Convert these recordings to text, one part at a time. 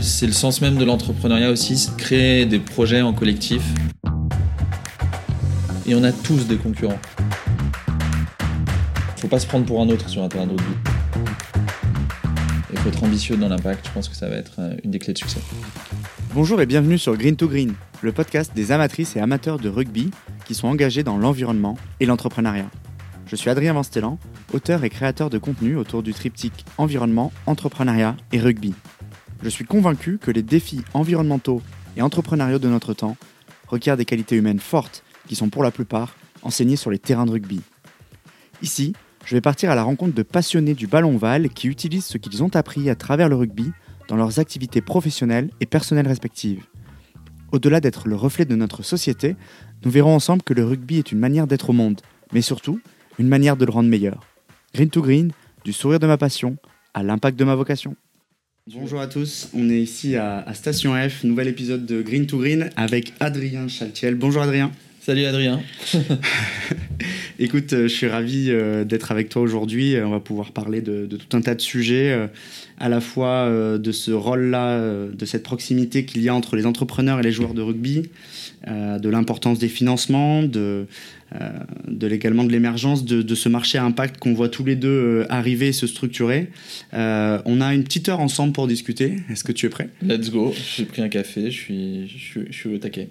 C'est le sens même de l'entrepreneuriat aussi, c'est créer des projets en collectif. Et on a tous des concurrents. Faut pas se prendre pour un autre sur un terrain de rugby. Il faut être ambitieux dans l'impact, je pense que ça va être euh, une des clés de succès. Bonjour et bienvenue sur Green to Green, le podcast des amatrices et amateurs de rugby qui sont engagés dans l'environnement et l'entrepreneuriat. Je suis Adrien Vanstellan, auteur et créateur de contenu autour du triptyque environnement, entrepreneuriat et rugby. Je suis convaincu que les défis environnementaux et entrepreneuriaux de notre temps requièrent des qualités humaines fortes qui sont pour la plupart enseignées sur les terrains de rugby. Ici, je vais partir à la rencontre de passionnés du ballon ovale qui utilisent ce qu'ils ont appris à travers le rugby dans leurs activités professionnelles et personnelles respectives. Au-delà d'être le reflet de notre société, nous verrons ensemble que le rugby est une manière d'être au monde, mais surtout une manière de le rendre meilleur. Green to Green, du sourire de ma passion à l'impact de ma vocation. Bonjour à tous, on est ici à, à, Station F, nouvel épisode de Green to Green avec Adrien Chaltiel. Bonjour Adrien. Salut Adrien. Écoute, euh, je suis ravi euh, d'être avec toi aujourd'hui. On va pouvoir parler de, de, tout un tas de sujets, euh, à la fois de ce rôle-là, de cette proximité qu'il y a entre les entrepreneurs et les joueurs de rugby, de l'importance des financements, de, de également de l'émergence de, de, ce marché à impact qu'on voit tous les deux arriver et se structurer. on a une petite heure ensemble pour discuter. Est-ce que tu es prêt? Let's go. J'ai pris un café, je suis, je je suis au taquet.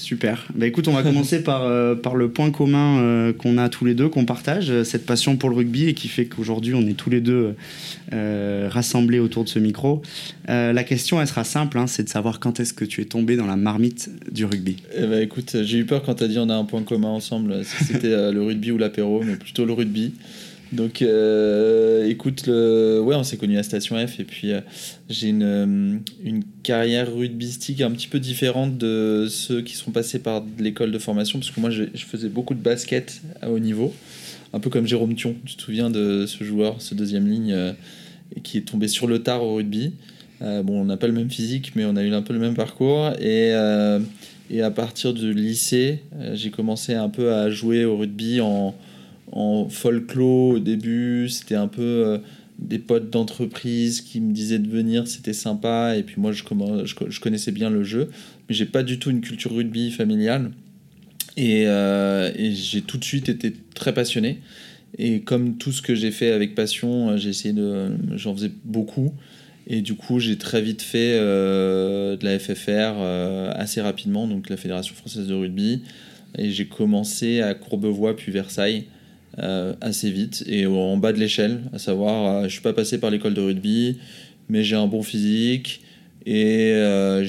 Super. Bah écoute, on va commencer par, euh, par le point commun euh, qu'on a tous les deux, qu'on partage, euh, cette passion pour le rugby et qui fait qu'aujourd'hui on est tous les deux euh, rassemblés autour de ce micro. la question, elle sera simple, hein, c'est de savoir quand est-ce que tu es tombé dans la marmite du rugby? Eh bah écoute, j'ai eu peur quand tu as dit on a un point commun ensemble, si c'était le rugby ou l'apéro, mais plutôt le rugby. Donc, euh, écoute, ouais, on s'est connus à Station F et puis euh, j'ai une, euh, une carrière rugbystique un petit peu différente de ceux qui sont passés par l'école de formation parce que moi, je, faisais beaucoup de basket à haut niveau, un peu comme Jérôme Thion. Tu te souviens de ce joueur, ce deuxième ligne, qui est tombé sur le tard au rugby? bon, on n'a pas le même physique, mais on a eu un peu le même parcours et et à partir du lycée, j'ai commencé un peu à jouer au rugby en en folklore au début, c'était un peu euh, des potes d'entreprise qui me disaient de venir, c'était sympa, et puis moi je, je, connaissais bien le jeu, mais j'ai pas du tout une culture rugby familiale, et, euh, et j'ai tout de suite été très passionné, et comme tout ce que j'ai fait avec passion, euh, j'ai essayé de, j'en faisais beaucoup, et du coup j'ai très vite fait de la FFR assez rapidement, donc la Fédération française de rugby, et j'ai commencé à Courbevoie puis Versailles. Euh, assez vite et en bas de l'échelle, à savoir, euh, je suis pas passé par l'école de rugby, mais j'ai un bon physique et euh,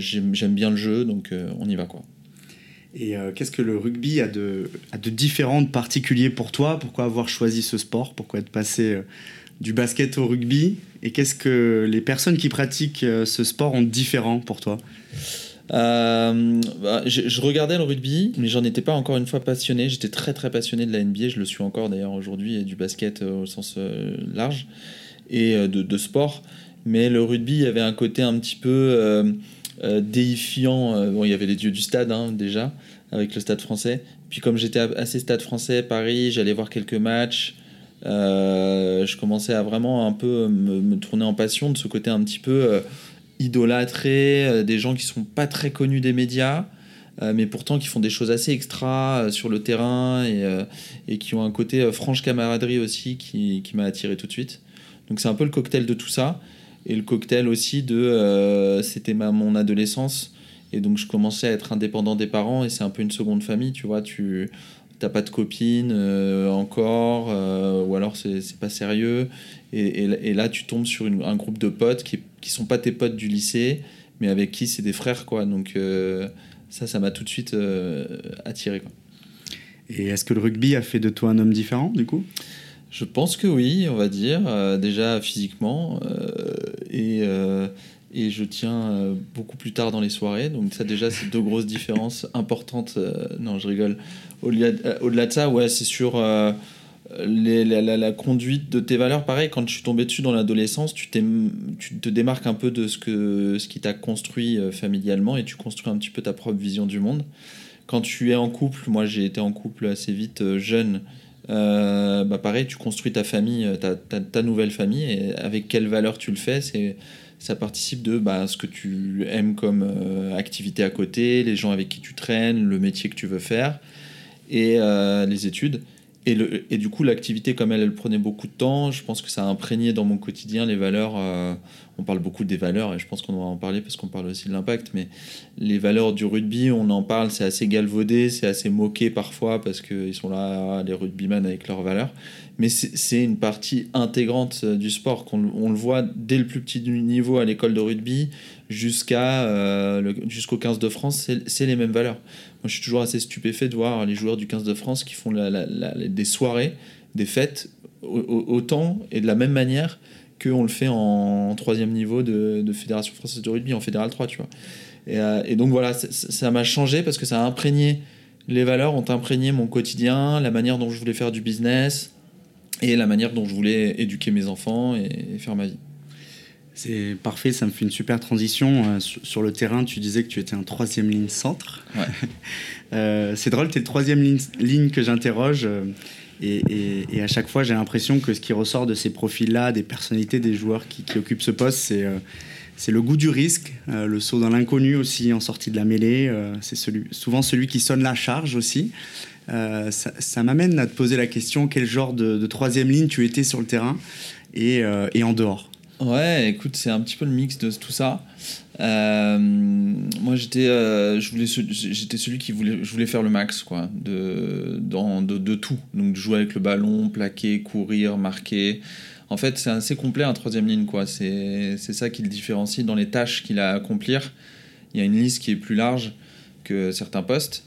j'aime bien le jeu, donc on y va quoi. Et qu'est-ce que le rugby a de, a de différent, de particulier pour toi? Pourquoi avoir choisi ce sport? Pourquoi être passé du basket au rugby? Et qu'est-ce que les personnes qui pratiquent ce sport ont de différent pour toi? Euh, bah, je, regardais le rugby, mais j'en étais pas encore une fois passionné. J'étais très très passionné de la NBA, je le suis encore d'ailleurs aujourd'hui, du basket euh, au sens euh, large, et de, de, sport. Mais le rugby, il y avait un côté un petit peu déifiant. Bon, il y avait les dieux du stade hein, déjà, avec le stade français. Puis comme j'étais assez stade français, Paris, j'allais voir quelques matchs. je commençais à vraiment un peu me, tourner en passion de ce côté un petit peu idolâtrés, euh, des gens qui sont pas très connus des médias, euh, mais pourtant qui font des choses assez extra euh, sur le terrain et, et, qui ont un côté franche camaraderie aussi qui, qui m'a attiré tout de suite. Donc c'est un peu le cocktail de tout ça et le cocktail aussi de c'était ma mon adolescence et donc je commençais à être indépendant des parents et c'est un peu une seconde famille, tu vois, tu t'as pas de copine euh, encore, euh, ou alors c'est pas sérieux. Et, et, et, là, tu tombes sur une, un groupe de potes qui, qui sont pas tes potes du lycée, mais avec qui c'est des frères, quoi. Donc euh, ça, ça m'a tout de suite attiré, quoi. Et est-ce que le rugby a fait de toi un homme différent, du coup? Je pense que oui, on va dire, déjà physiquement, et et je tiens euh, beaucoup plus tard dans les soirées. Donc ça déjà, c'est deux grosses différences importantes. Euh, non, je rigole. Au-delà euh, au de ça, ouais, c'est sur euh, les, la, la, la, conduite de tes valeurs. Pareil, quand je suis tombé dessus dans l'adolescence, tu, tu te démarques un peu de ce, que, ce qui t'a construit familialement et tu construis un petit peu ta propre vision du monde. Quand tu es en couple, moi j'ai été en couple assez vite jeune. bah pareil, tu construis ta famille, ta, ta, ta nouvelle famille, et avec quelles valeurs tu le fais, c'est ça participe de bah, ce que tu aimes comme euh, activité à côté, les gens avec qui tu traînes, le métier que tu veux faire et euh, les études. Et, du coup, l'activité, comme elle, elle prenait beaucoup de temps, je pense que ça a imprégné dans mon quotidien les valeurs. Euh, on parle beaucoup des valeurs et je pense qu'on va en parler parce qu'on parle aussi de l'impact. Mais les valeurs du rugby, on en parle, c'est assez galvaudé, c'est assez moqué parfois parce qu'ils sont là, les rugbymen avec leurs valeurs. Mais c'est une partie intégrante euh, du sport. qu'on on le voit dès le plus petit niveau à l'école de rugby jusqu'à euh, jusqu'au 15 de France, c'est les mêmes valeurs. Moi, je suis toujours assez stupéfait de voir les joueurs du 15 de France qui font des soirées, des fêtes, autant et de la même manière qu'on le fait en, troisième niveau de, Fédération française de rugby, en Fédéral 3, tu vois. Et, euh, et donc voilà, ça m'a changé parce que ça a imprégné, les valeurs ont imprégné mon quotidien, la manière dont je voulais faire du business et la manière dont je voulais éduquer mes enfants et faire ma vie. C'est parfait, ça me fait une super transition. Euh, sur, le terrain, tu disais que tu étais en troisième ligne centre. Ouais. euh, c'est drôle, tu es le troisième ligne, ligne que j'interroge. Euh, et, et, à chaque fois, j'ai l'impression que ce qui ressort de ces profils-là, des personnalités des joueurs qui, qui occupent ce poste, c'est euh, c'est le goût du risque, le saut dans l'inconnu aussi en sortie de la mêlée. c'est celui, souvent celui qui sonne la charge aussi. Ça, ça m'amène à te poser la question quel genre de, troisième ligne tu étais sur le terrain et, et en dehors? Ouais, écoute, c'est un petit peu le mix de tout ça. Euh, moi, j'étais, euh, je voulais, j'étais celui qui voulait, je voulais faire le max, quoi, de, dans, de, de, tout. Donc, jouer avec le ballon, plaquer, courir, marquer. En fait, c'est assez complet un troisième ligne, quoi. C'est, c'est ça qui le différencie dans les tâches qu'il a à accomplir. Il y a une liste qui est plus large que certains postes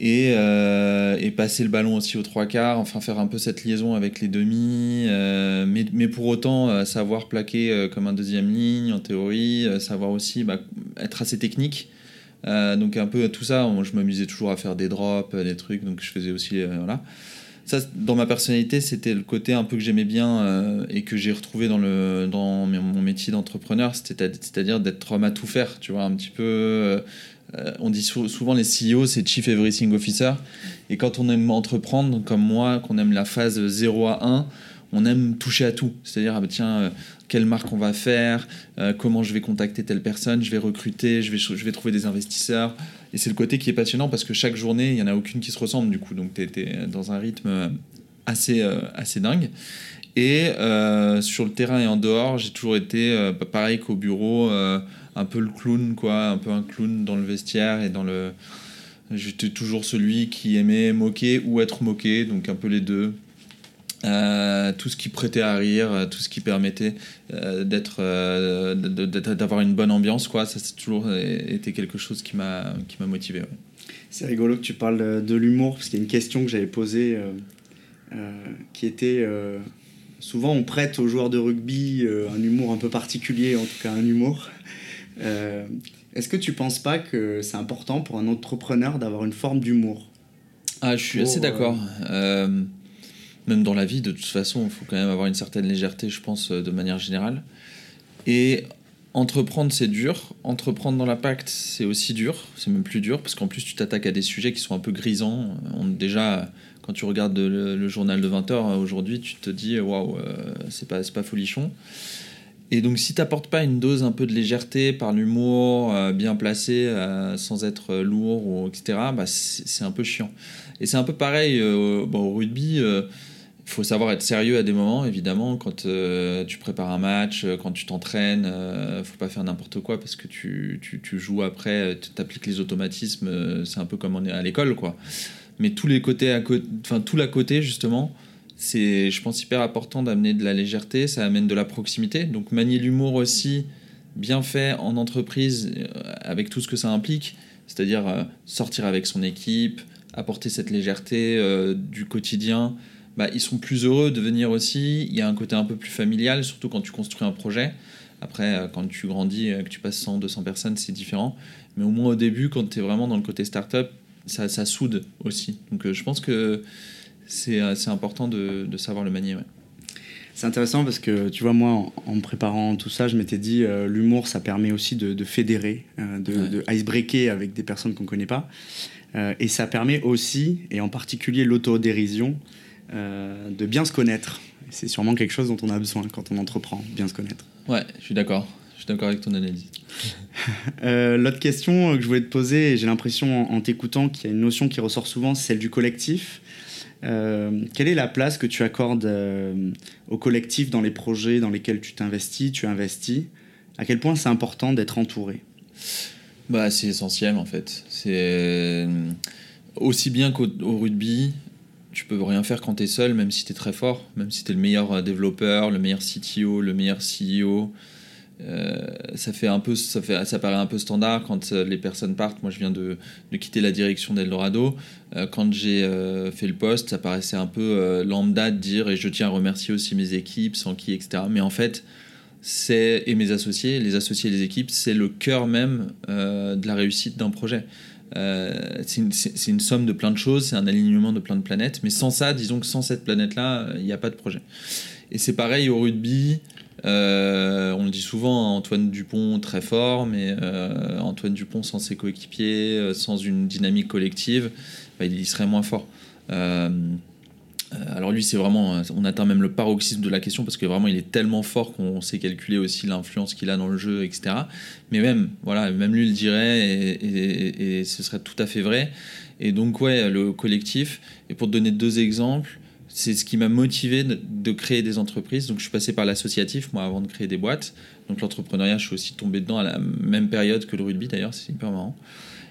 et, euh, et, passer le ballon aussi aux trois quarts, enfin faire un peu cette liaison avec les demi, euh, mais, mais, pour autant euh, savoir plaquer comme un deuxième ligne en théorie, savoir aussi bah, être assez technique. donc un peu tout ça, je m'amusais toujours à faire des drops, des trucs, donc je faisais aussi voilà. Ça, dans ma personnalité, c'était le côté un peu que j'aimais bien et que j'ai retrouvé dans, le, dans mon métier d'entrepreneur, c'est-à-dire d'être homme à tout faire, tu vois, un petit peu euh, on dit souvent les CEO, c'est Chief Everything Officer. Et quand on aime entreprendre, comme moi, qu'on aime la phase 0 à 1, on aime toucher à tout. C'est-à-dire, ah tiens, euh, quelle marque on va faire, euh, comment je vais contacter telle personne, je vais recruter, je vais, je vais trouver des investisseurs. Et c'est le côté qui est passionnant parce que chaque journée, il n'y en a aucune qui se ressemble du coup. Donc, tu es, dans un rythme assez, assez dingue. Et sur le terrain et en dehors, j'ai toujours été pareil qu'au bureau un peu le clown, quoi, un peu un clown dans le vestiaire et dans le. J'étais toujours celui qui aimait moquer ou être moqué, donc un peu les deux. Euh, tout ce qui prêtait à rire, tout ce qui permettait euh, d'être, euh, d'avoir une bonne ambiance, quoi. Ça, c'est toujours été quelque chose qui m'a, qui m'a motivé. C'est rigolo que tu parles de l'humour, parce qu'il y a une question que j'avais posée qui était souvent on prête aux joueurs de rugby un humour un peu particulier, en tout cas un humour. Euh, est-ce que tu penses pas que c'est important pour un entrepreneur d'avoir une forme d'humour? Ah, je suis assez d'accord. Euh, euh, même dans la vie, de toute façon, il faut quand même avoir une certaine légèreté, je pense, de manière générale. Et entreprendre, c'est dur. Entreprendre dans l'impact, c'est aussi dur. C'est même plus dur, parce qu'en plus, tu t'attaques à des sujets qui sont un peu grisants. On, déjà, quand tu regardes le, journal de 20h aujourd'hui, tu te dis, waouh, c'est pas, pas folichon. Et donc, si tu n'apportes pas une dose un peu de légèreté par l'humour euh, bien placé, euh, sans être lourd, ou, etc., bah, c'est un peu chiant. Et c'est un peu pareil euh, au rugby. Il faut savoir être sérieux à des moments, évidemment. Quand tu prépares un match, quand tu t'entraînes, il faut pas faire n'importe quoi parce que tu, joues après, tu appliques les automatismes. c'est un peu comme on est à l'école, quoi. Mais tous les côtés, à enfin tout l'à côté, justement, c'est, je pense, hyper important d'amener de la légèreté, ça amène de la proximité. Donc manier l'humour aussi, bien fait en entreprise, euh, avec tout ce que ça implique, c'est-à-dire euh, sortir avec son équipe, apporter cette légèreté euh, du quotidien, bah, ils sont plus heureux de venir aussi. Il y a un côté un peu plus familial, surtout quand tu construis un projet. Après, quand tu grandis, que tu passes 100, 200 personnes, c'est différent. Mais au moins au début, quand tu es vraiment dans le côté startup, ça, ça soude aussi. Donc je pense que c'est important de, de, savoir le manier. C'est intéressant parce que tu vois, moi, en, me préparant tout ça, je m'étais dit, euh, l'humour, ça permet aussi de, de fédérer, euh, de, de icebreaker avec des personnes qu'on ne connaît pas. et ça permet aussi, et en particulier l'autodérision, de bien se connaître. C'est sûrement quelque chose dont on a besoin quand on entreprend, bien se connaître. Ouais, je suis d'accord. Je suis d'accord avec ton analyse. Euh, l'autre question que je voulais te poser, et j'ai l'impression en, t'écoutant qu'il y a une notion qui ressort souvent, c'est celle du collectif. Euh, quelle est la place que tu accordes euh, au collectif dans les projets dans lesquels tu t'investis, tu investis? À quel point c'est important d'être entouré? Bah, C'est essentiel en fait. C'est aussi bien qu'au rugby, tu peux rien faire quand tu es seul, même si tu es très fort, même si tu es le meilleur développeur, le meilleur CTO, le meilleur CEO. Euh, ça fait un peu ça paraît un peu standard quand euh, les personnes partent. Moi je viens de, quitter la direction d'Eldorado. Euh, quand j'ai fait le poste ça paraissait un peu lambda de dire et je tiens à remercier aussi mes équipes sans qui etc mais en fait c'est et mes associés les associés et les équipes c'est le cœur même de la réussite d'un projet. C'est une, somme de plein de choses, c'est un alignement de plein de planètes, mais sans ça, disons que sans cette planète-là, il n'y a pas de projet. Et c'est pareil au rugby, euh, on le dit souvent, Antoine Dupont très fort, mais euh, Antoine Dupont sans ses coéquipiers, euh, sans une dynamique collective, bah, il serait moins fort. alors lui, c'est vraiment, on atteint même le paroxysme de la question parce que vraiment, il est tellement fort qu'on sait calculer aussi l'influence qu'il a dans le jeu, etc. Mais même, voilà, même lui le dirait et, et ce serait tout à fait vrai. Et donc ouais, le collectif. Et pour te donner deux exemples, c'est ce qui m'a motivé de, créer des entreprises. Donc, je suis passé par l'associatif, moi, avant de créer des boîtes. Donc, l'entrepreneuriat, je suis aussi tombé dedans à la même période que le rugby, d'ailleurs, c'est hyper marrant.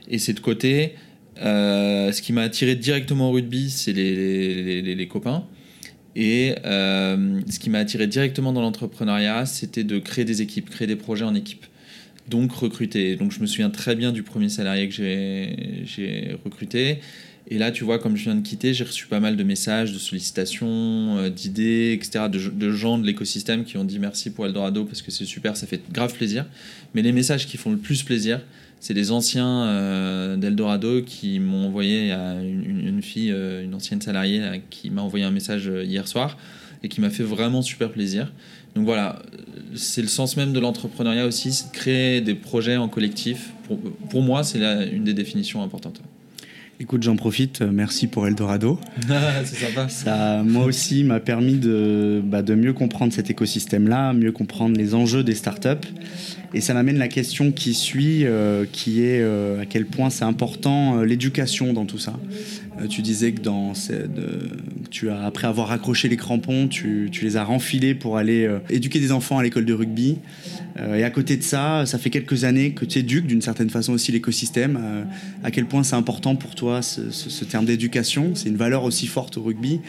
Et c'est de côté, euh, ce qui m'a attiré directement au rugby, c'est les, les, copains. Et euh, ce qui m'a attiré directement dans l'entrepreneuriat, c'était de créer des équipes, créer des projets en équipe. Donc, recruter. Donc, je me souviens très bien du premier salarié que j'ai recruté. Et là, tu vois, comme je viens de quitter, j'ai reçu pas mal de messages, de sollicitations, euh, d'idées, etc., de, gens de l'écosystème qui ont dit merci pour Eldorado parce que c'est super, ça fait grave plaisir. Mais les messages qui font le plus plaisir, c'est les anciens euh, d'Eldorado qui m'ont envoyé à une, fille, euh, une ancienne salariée, qui m'a envoyé un message hier soir et qui m'a fait vraiment super plaisir. Donc voilà, c'est le sens même de l'entrepreneuriat aussi, c'est de créer des projets en collectif. Pour moi, c'est une des définitions importantes. Écoute, j'en profite. Euh, merci pour Eldorado. c'est sympa. Ça, moi aussi, m'a permis de, bah, de mieux comprendre cet écosystème-là, mieux comprendre les enjeux des startups. Et ça m'amène la question qui suit, euh, qui est euh, à quel point c'est important l'éducation dans tout ça. tu disais que dans, tu as, après avoir accroché les crampons, tu, tu les as renfilés pour aller éduquer des enfants à l'école de rugby. Et à côté de ça, ça fait quelques années que tu éduques d'une certaine façon aussi l'écosystème. à quel point c'est important pour toi ce, terme d'éducation C'est une valeur aussi forte au rugby.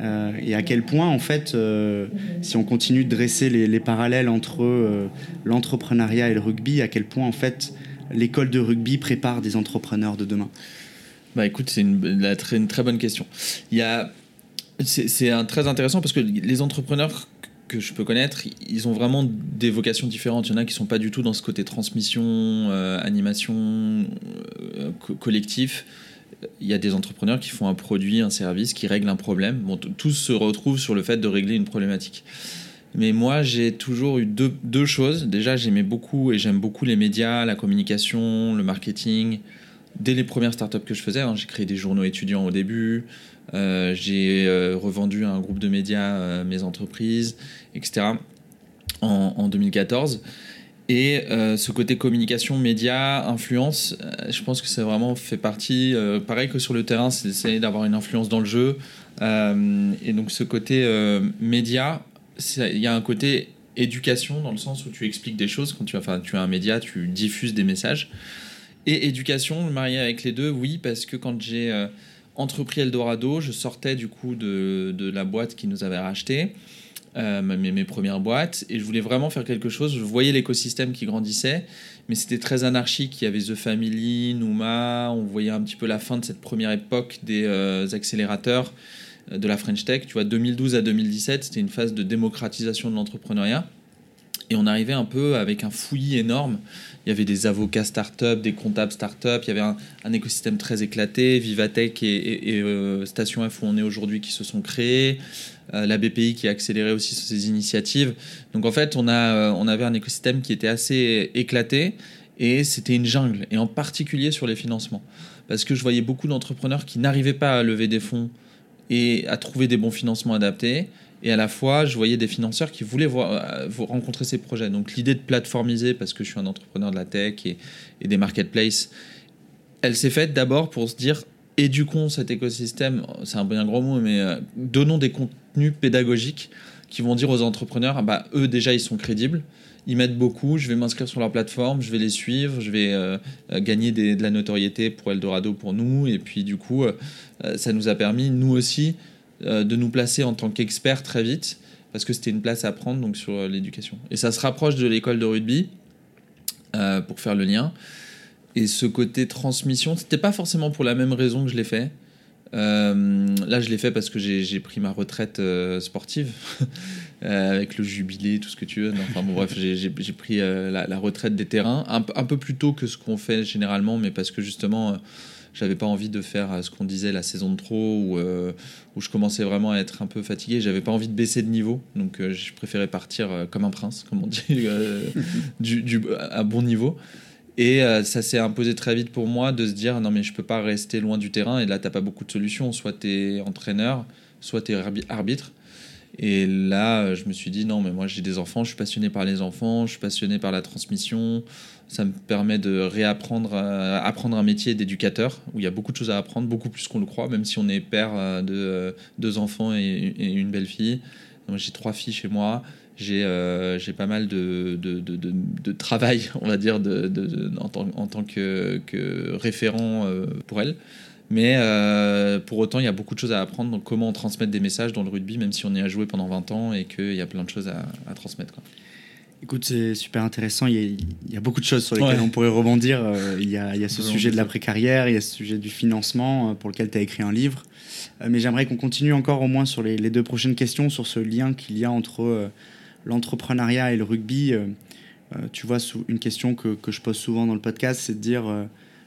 Euh, et à quel point, en fait, euh, si on continue de dresser les, parallèles entre euh, l'entrepreneuriat et le rugby, à quel point, en fait, l'école de rugby prépare des entrepreneurs de demain Bah écoute, c'est une, une, très bonne question. Il y a, c'est très intéressant parce que les entrepreneurs que je peux connaître, ils ont vraiment des vocations différentes. Il y en a qui sont pas du tout dans ce côté transmission, animation, collectif il y a des entrepreneurs qui font un produit, un service, qui règlent un problème. Bon, tous se retrouvent sur le fait de régler une problématique. Mais moi, j'ai toujours eu deux, deux choses. Déjà, j'aimais beaucoup et j'aime beaucoup les médias, la communication, le marketing. Dès les premières startups que je faisais, hein, j'ai créé des journaux étudiants au début, euh, j'ai euh, revendu à un groupe de médias euh, mes entreprises, etc. en, en 2014. Et ce côté communication, média, influence, je pense que ça vraiment fait partie, pareil que sur le terrain, c'est d'essayer d'avoir une influence dans le jeu. et donc ce côté média, il y a un côté éducation dans le sens où tu expliques des choses. Quand tu, enfin, tu as un média, tu diffuses des messages. Et éducation, marié avec les deux, oui, parce que quand j'ai entrepris Eldorado, je sortais du coup de, la boîte qui nous avait racheté. Euh, mes, premières boîtes, et je voulais vraiment faire quelque chose. Je voyais l'écosystème qui grandissait, mais c'était très anarchique. Il y avait The Family, Numa, on voyait un petit peu la fin de cette première époque des euh, accélérateurs euh, de la French Tech. Tu vois, 2012 à 2017, c'était une phase de démocratisation de l'entrepreneuriat. Et on arrivait un peu avec un fouillis énorme. Il y avait des avocats start-up, des comptables start-up, il y avait un, écosystème très éclaté, Vivatech et, et, Station F où on est aujourd'hui qui se sont créés. Euh, la BPI qui a accéléré aussi ses initiatives. Donc en fait, on, a, euh, on avait un écosystème qui était assez éclaté et c'était une jungle, et en particulier sur les financements. Parce que je voyais beaucoup d'entrepreneurs qui n'arrivaient pas à lever des fonds et à trouver des bons financements adaptés. Et à la fois, je voyais des financeurs qui voulaient voir, rencontrer ces projets. Donc l'idée de plateformiser, parce que je suis un entrepreneur de la tech et, des marketplaces, elle s'est faite d'abord pour se dire éduquons cet écosystème, c'est un bien gros mot, mais euh, donnons des contenus pédagogiques qui vont dire aux entrepreneurs, ah bah, eux déjà ils sont crédibles, ils mettent beaucoup, je vais m'inscrire sur leur plateforme, je vais les suivre, je vais euh, euh, gagner de la notoriété pour Eldorado pour nous, et puis du coup, ça nous a permis, nous aussi, de nous placer en tant qu'experts très vite, parce que c'était une place à prendre donc, sur l'éducation. Et ça se rapproche de l'école de rugby, pour faire le lien. Et ce côté transmission, c'était pas forcément pour la même raison que je l'ai fait. Euh, là, je l'ai fait parce que j'ai pris ma retraite euh, sportive euh, avec le jubilé, tout ce que tu veux. enfin bon, bref, j'ai pris la, retraite des terrains un, un, peu plus tôt que ce qu'on fait généralement, mais parce que justement, j'avais pas envie de faire ce qu'on disait la saison de trop où, où je commençais vraiment à être un peu fatigué. J'avais pas envie de baisser de niveau, donc je préférais partir comme un prince, comme on dit, du, à bon niveau. Et euh, ça s'est imposé très vite pour moi de se dire non mais je peux pas rester loin du terrain et là t'as pas beaucoup de solutions, soit tu es entraîneur, soit tu es arbitre. Et là euh, je me suis dit non mais moi j'ai des enfants, je suis passionné par les enfants, je suis passionné par la transmission, ça me permet de réapprendre euh, apprendre un métier d'éducateur où il y a beaucoup de choses à apprendre, beaucoup plus qu'on le croit, même si on est père de deux enfants et, une belle fille. J'ai trois filles chez moi euh, j'ai pas mal de, de, travail, on va dire, en tant, en, tant, que, référent euh, pour elle. Mais euh, pour autant, il y a beaucoup de choses à apprendre. Donc, comment transmettre des messages dans le rugby, même si on y a joué pendant 20 ans et qu'il y a plein de choses à, à transmettre. Quoi. Écoute, c'est super intéressant. Il y, a, il y, a, beaucoup de choses sur lesquelles on pourrait rebondir. Il y a, il y a ce sujet de l'après-carrière, il y a ce sujet du financement pour lequel tu as écrit un livre. Mais j'aimerais qu'on continue encore au moins sur les, les, deux prochaines questions, sur ce lien qu'il y a entre l'entrepreneuriat et le rugby, euh, euh, tu vois, une question que, que, je pose souvent dans le podcast, c'est de dire euh,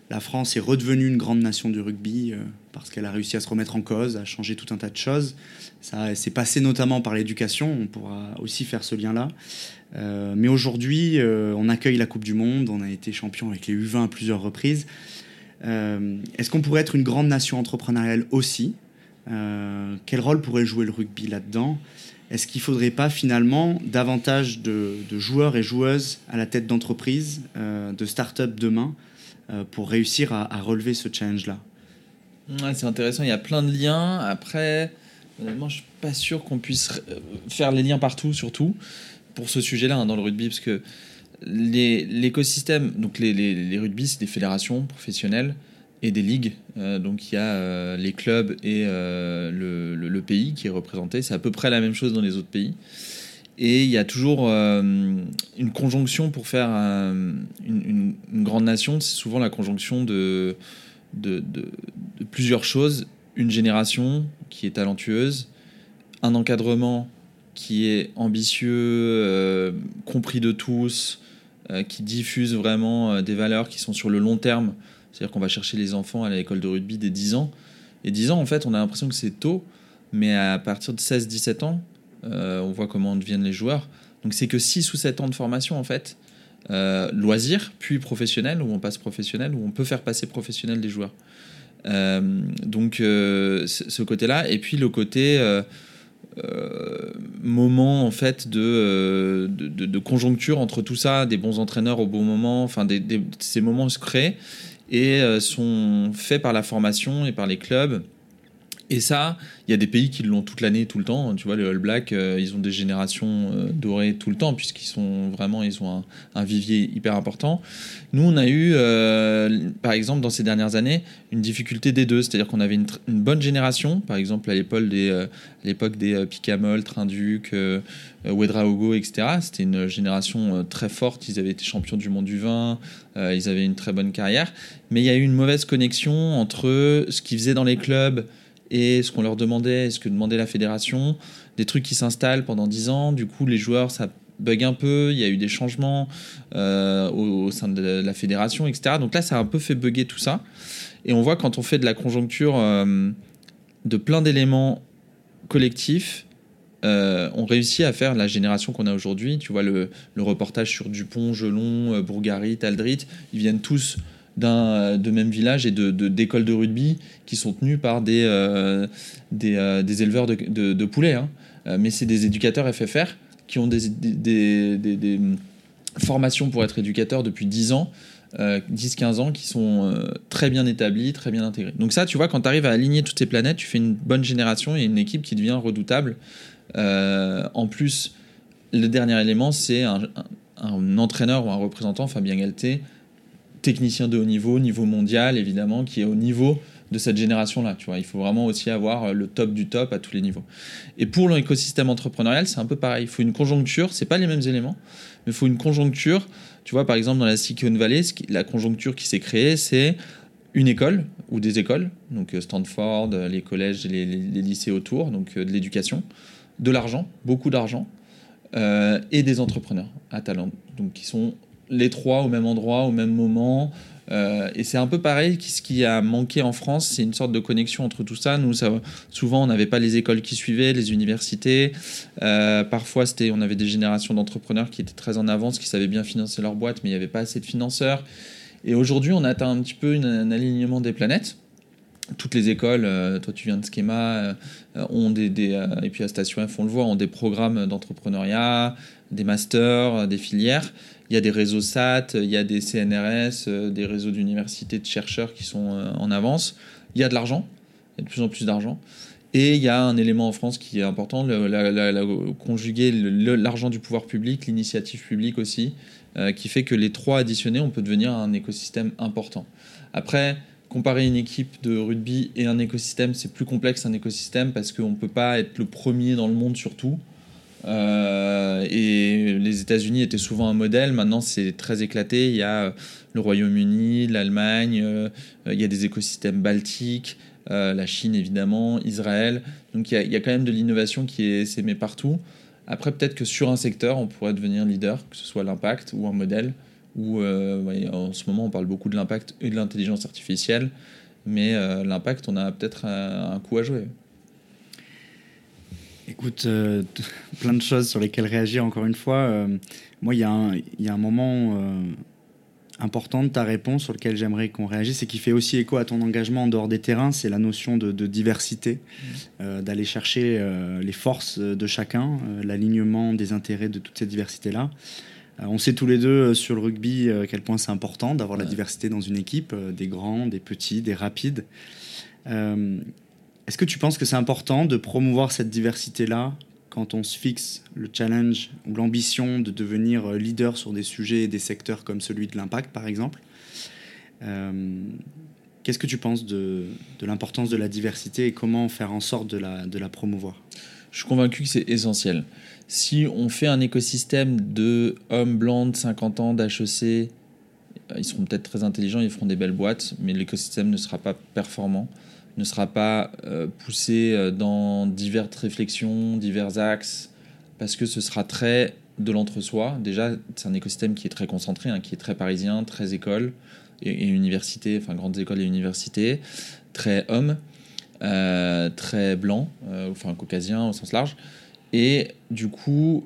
la France est redevenue une grande nation du rugby parce qu'elle a réussi à se remettre en cause, à changer tout un tas de choses. Ça s'est passé notamment par l'éducation, on pourra aussi faire ce lien-là. mais aujourd'hui, on accueille la Coupe du Monde, on a été champion avec les U20 à plusieurs reprises. Est-ce qu'on pourrait être une grande nation entrepreneuriale aussi? Quel rôle pourrait jouer le rugby là-dedans? Est-ce qu'il ne faudrait pas finalement davantage de, joueurs et joueuses à la tête d'entreprises, euh, de start-up demain, euh, pour réussir à, relever ce challenge-là C'est intéressant, il y a plein de liens. Après, honnêtement, je suis pas sûr qu'on puisse euh, faire les liens partout, surtout pour ce sujet-là hein, dans le rugby, parce que l'écosystème, donc les, les, les rugby, c'est des fédérations professionnelles et des ligues. Euh, donc il y a euh, les clubs et euh, le, pays qui est représenté. C'est à peu près la même chose dans les autres pays. Et il y a toujours une conjonction pour faire une, grande nation. C'est souvent la conjonction de, plusieurs choses. Une génération qui est talentueuse, un encadrement qui est ambitieux, compris de tous, qui diffuse vraiment des valeurs qui sont sur le long terme c'est-à-dire qu'on va chercher les enfants à l'école de rugby dès 10 ans. Et 10 ans, en fait, on a l'impression que c'est tôt, mais à partir de 16-17 ans, euh, on voit comment deviennent les joueurs. Donc c'est que 6 ou 7 ans de formation, en fait, euh, loisir, puis professionnel, où on passe professionnel, où on peut faire passer professionnel des joueurs. Euh, donc ce côté-là, et puis le côté... moment en fait de, de, conjoncture entre tout ça, des bons entraîneurs au bon moment, enfin ces moments se créent et sont faits par la formation et par les clubs. Et ça, il y a des pays qui l'ont toute l'année, tout le temps. Tu vois, les All Blacks, euh, ils ont des générations euh, dorées tout le temps, puisqu'ils sont vraiment, ils ont un, vivier hyper important. Nous, on a eu, par exemple, dans ces dernières années, une difficulté des deux. C'est-à-dire qu'on avait une, bonne génération, par exemple, à l'époque des, l'époque des Picamol, Trinduc, Wedraogo, etc. C'était une génération très forte. Ils avaient été champions du monde du vin. ils avaient une très bonne carrière. Mais il y a eu une mauvaise connexion entre ce qu'ils faisaient dans les clubs et ce qu'on leur demandait, ce que demandait la fédération, des trucs qui s'installent pendant 10 ans. Du coup, les joueurs, ça bug un peu, il y a eu des changements euh, au, sein de la fédération, etc. Donc là, ça a un peu fait bugger tout ça. Et on voit quand on fait de la conjoncture euh, de plein d'éléments collectifs, euh, on réussit à faire la génération qu'on a aujourd'hui. Tu vois, le, reportage sur Dupont, Gelon, Bourgarit, Aldrit, ils viennent tous de même village et de d'écoles de, rugby qui sont tenues par des, euh, euh, des, éleveurs de, de, poulets. Hein. mais c'est des éducateurs FFR qui ont des, des, formations pour être éducateurs depuis 10 ans 10-15 ans qui sont très bien établis, très bien intégrés. Donc ça, tu vois, quand tu arrives à aligner toutes ces planètes, tu fais une bonne génération et une équipe qui devient redoutable. en plus, le dernier élément, c'est un, un, entraîneur ou un représentant, Fabien Galté, technicien de haut niveau, niveau mondial évidemment, qui est au niveau de cette génération-là. Tu vois, il faut vraiment aussi avoir le top du top à tous les niveaux. Et pour l'écosystème entrepreneurial, c'est un peu pareil. Il faut une conjoncture. C'est pas les mêmes éléments, mais il faut une conjoncture. Tu vois, par exemple, dans la Silicon Valley, la conjoncture qui s'est créée, c'est une école ou des écoles, donc euh, Stanford, les collèges, les, les lycées autour, donc euh, de l'éducation, de l'argent, beaucoup d'argent, euh, et des entrepreneurs à talent, donc qui sont les trois au même endroit, au même moment. Euh, et c'est un peu pareil, ce qui a manqué en France, c'est une sorte de connexion entre tout ça. Nous, souvent, on n'avait pas les écoles qui suivaient, les universités. Euh, parfois, c'était, on avait des générations d'entrepreneurs qui étaient très en avance, qui savaient bien financer leur boîte, mais il n'y avait pas assez de financeurs. Et aujourd'hui, on atteint un petit peu un alignement des planètes toutes les écoles, euh, toi tu viens de Schema, ont des, des et puis à Station F on le voit, ont des programmes d'entrepreneuriat, des masters, des filières. Il y a des réseaux SAT, il y a des CNRS, euh, des réseaux d'universités de chercheurs qui sont euh, en avance. Il y a de l'argent, il y a de plus en plus d'argent. Et il y a un élément en France qui est important, le, conjuguer l'argent du pouvoir public, l'initiative publique aussi, euh, qui fait que les trois additionnés, on peut devenir un écosystème important. Après, comparer une équipe de rugby et un écosystème, c'est plus complexe un écosystème parce qu'on ne peut pas être le premier dans le monde sur tout. Euh, et les États-Unis étaient souvent un modèle. Maintenant, c'est très éclaté. Il y a euh, le Royaume-Uni, l'Allemagne, euh, il y a des écosystèmes baltiques, la Chine évidemment, Israël. Donc il y, a, quand même de l'innovation qui est s'aimée partout. Après, peut-être que sur un secteur, on pourrait devenir leader, que ce soit l'impact ou un modèle. Ou en ce moment, on parle beaucoup de l'impact et de l'intelligence artificielle, mais l'impact, on a peut-être un coup à jouer. Écoute, euh, plein de choses sur lesquelles réagir encore une fois. Euh, moi, il y, y, a un moment euh, important de ta réponse sur lequel j'aimerais qu'on réagisse et qui fait aussi écho à ton engagement en dehors des terrains, c'est la notion de, diversité, mmh. d'aller chercher les forces de chacun, l'alignement des intérêts de toute cette diversité-là. on sait tous les deux sur le rugby à quel point c'est important d'avoir la diversité dans une équipe, des grands, des petits, des rapides. Est-ce que tu penses que c'est important de promouvoir cette diversité-là quand on se fixe le challenge ou l'ambition de devenir euh, leader sur des sujets et des secteurs comme celui de l'impact, par exemple euh, Qu'est-ce que tu penses de, l'importance de la diversité et comment faire en sorte de la, de la promouvoir? Je suis convaincu que c'est essentiel. Si on fait un écosystème de hommes blancs de 50 ans d'HEC, ils seront peut-être très intelligents, ils feront des belles boîtes, mais l'écosystème ne sera pas performant ne sera pas euh, poussé euh, dans diverses réflexions, divers axes, parce que ce sera très de l'entre-soi. Déjà, c'est un écosystème qui est très concentré, hein, qui est très parisien, très école et, université, enfin grandes écoles et universités, très homme, euh, très blanc, enfin caucasien au sens large. Et du coup,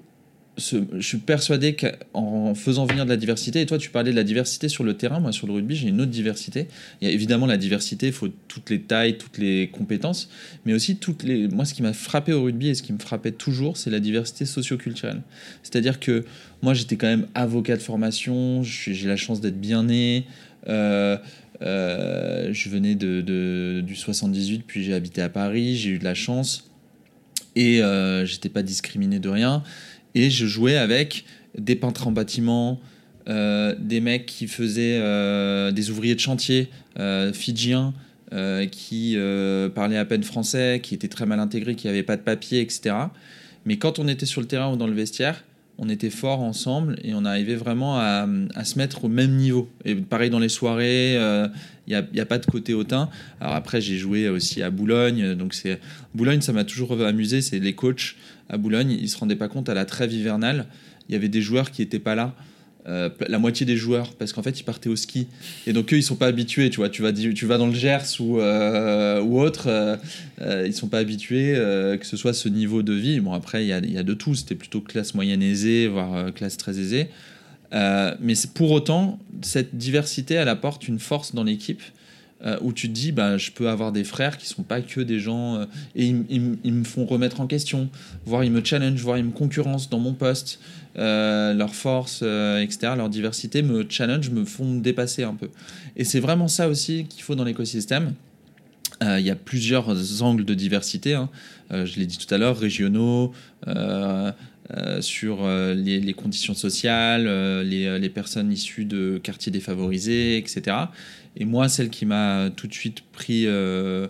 je suis persuadé qu'en faisant venir de la diversité, et toi tu parlais de la diversité sur le terrain, moi sur le rugby j'ai une autre diversité. Il y a évidemment la diversité, il faut toutes les tailles, toutes les compétences, mais aussi toutes les. Moi ce qui m'a frappé au rugby et ce qui me frappait toujours, c'est la diversité socioculturelle. C'est-à-dire que moi j'étais quand même avocat de formation, j'ai la chance d'être bien né. Euh, euh, je venais de, du 78, puis j'ai habité à Paris, j'ai eu de la chance et euh, j'étais pas discriminé de rien. Et je jouais avec des peintres en bâtiment, euh, des mecs qui faisaient euh, des ouvriers de chantier euh, fidjiens, qui parlaient à peine français, qui étaient très mal intégrés, qui n'avaient pas de papier, etc. Mais quand on était sur le terrain ou dans le vestiaire, on était fort ensemble et on arrivait vraiment à, se mettre au même niveau. Et pareil dans les soirées, il n'y a, pas de côté hautain. Alors après, j'ai joué aussi à Boulogne. Donc Boulogne, ça m'a toujours amusé. C'est les coachs à Boulogne, ils se rendaient pas compte à la trêve hivernale, il y avait des joueurs qui étaient pas là. Euh, la moitié des joueurs parce qu'en fait ils partaient au ski. Et donc eux ils sont pas habitués tu vois. Tu vas tu vas dans le Gers ou euh, ou autre euh, euh, ils sont pas habitués que ce soit ce niveau de vie. Bon après il y a, y a, de tout. C'était plutôt classe moyenne aisée voire classe très aisée. Mais pour autant cette diversité elle apporte une force dans l'équipe euh, où tu te dis, bah, je peux avoir des frères qui sont pas que des gens, euh, et ils, me font remettre en question, voire ils me challenge, voire ils me concurrencent dans mon poste, euh, leur force, euh, etc., leur diversité me challenge, me font dépasser un peu. Et c'est vraiment ça aussi qu'il faut dans l'écosystème. Il y a plusieurs angles de diversité, hein. Je l'ai dit tout à l'heure, régionaux, sur les, conditions sociales, les, les personnes issues de quartiers défavorisés, etc. Et moi, celle qui m'a tout de suite pris euh,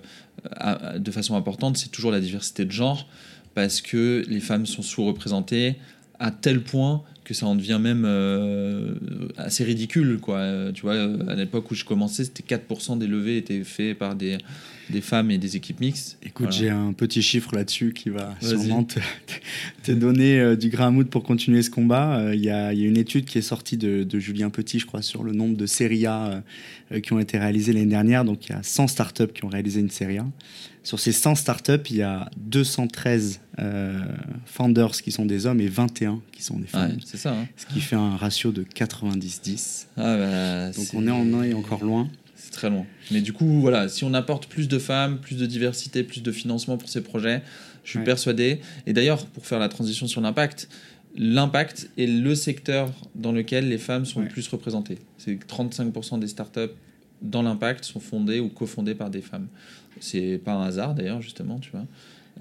de façon importante, c'est toujours la diversité de genre, parce que les femmes sont sous-représentées à tel point que ça en devient même euh, assez ridicule. Quoi. Euh, Tu vois, euh, à l'époque où je commençais, c'était 4% des levées étaient faits par des, des femmes et des équipes mixtes. Écoute, Voilà. j'ai un petit chiffre là-dessus qui va sûrement te, te donner euh, du grain à moudre pour continuer ce combat. Il y, y a une étude qui est sortie de, de Julien Petit, je crois, sur le nombre de séries A qui ont été réalisées l'année dernière. Donc, il y a 100 startups qui ont réalisé une série A. Sur ces 100 startups, il y a 213 euh, founders qui sont des hommes et 21 qui sont des Ouais, femmes. c'est ça. hein. Ce qui fait un ratio de 90-10. Ah, bah, Donc, on est en encore loin. C'est très loin. Mais du coup, voilà, si on apporte plus de femmes, plus de diversité, plus de financement pour ces projets, je suis Ouais. persuadé. Et d'ailleurs, pour faire la transition sur l'impact, l'impact est le secteur dans lequel les femmes sont Ouais. le plus représentées. C'est que 35% des startups dans l'impact sont fondées ou cofondées par des femmes. C'est pas un hasard d'ailleurs, justement, tu vois.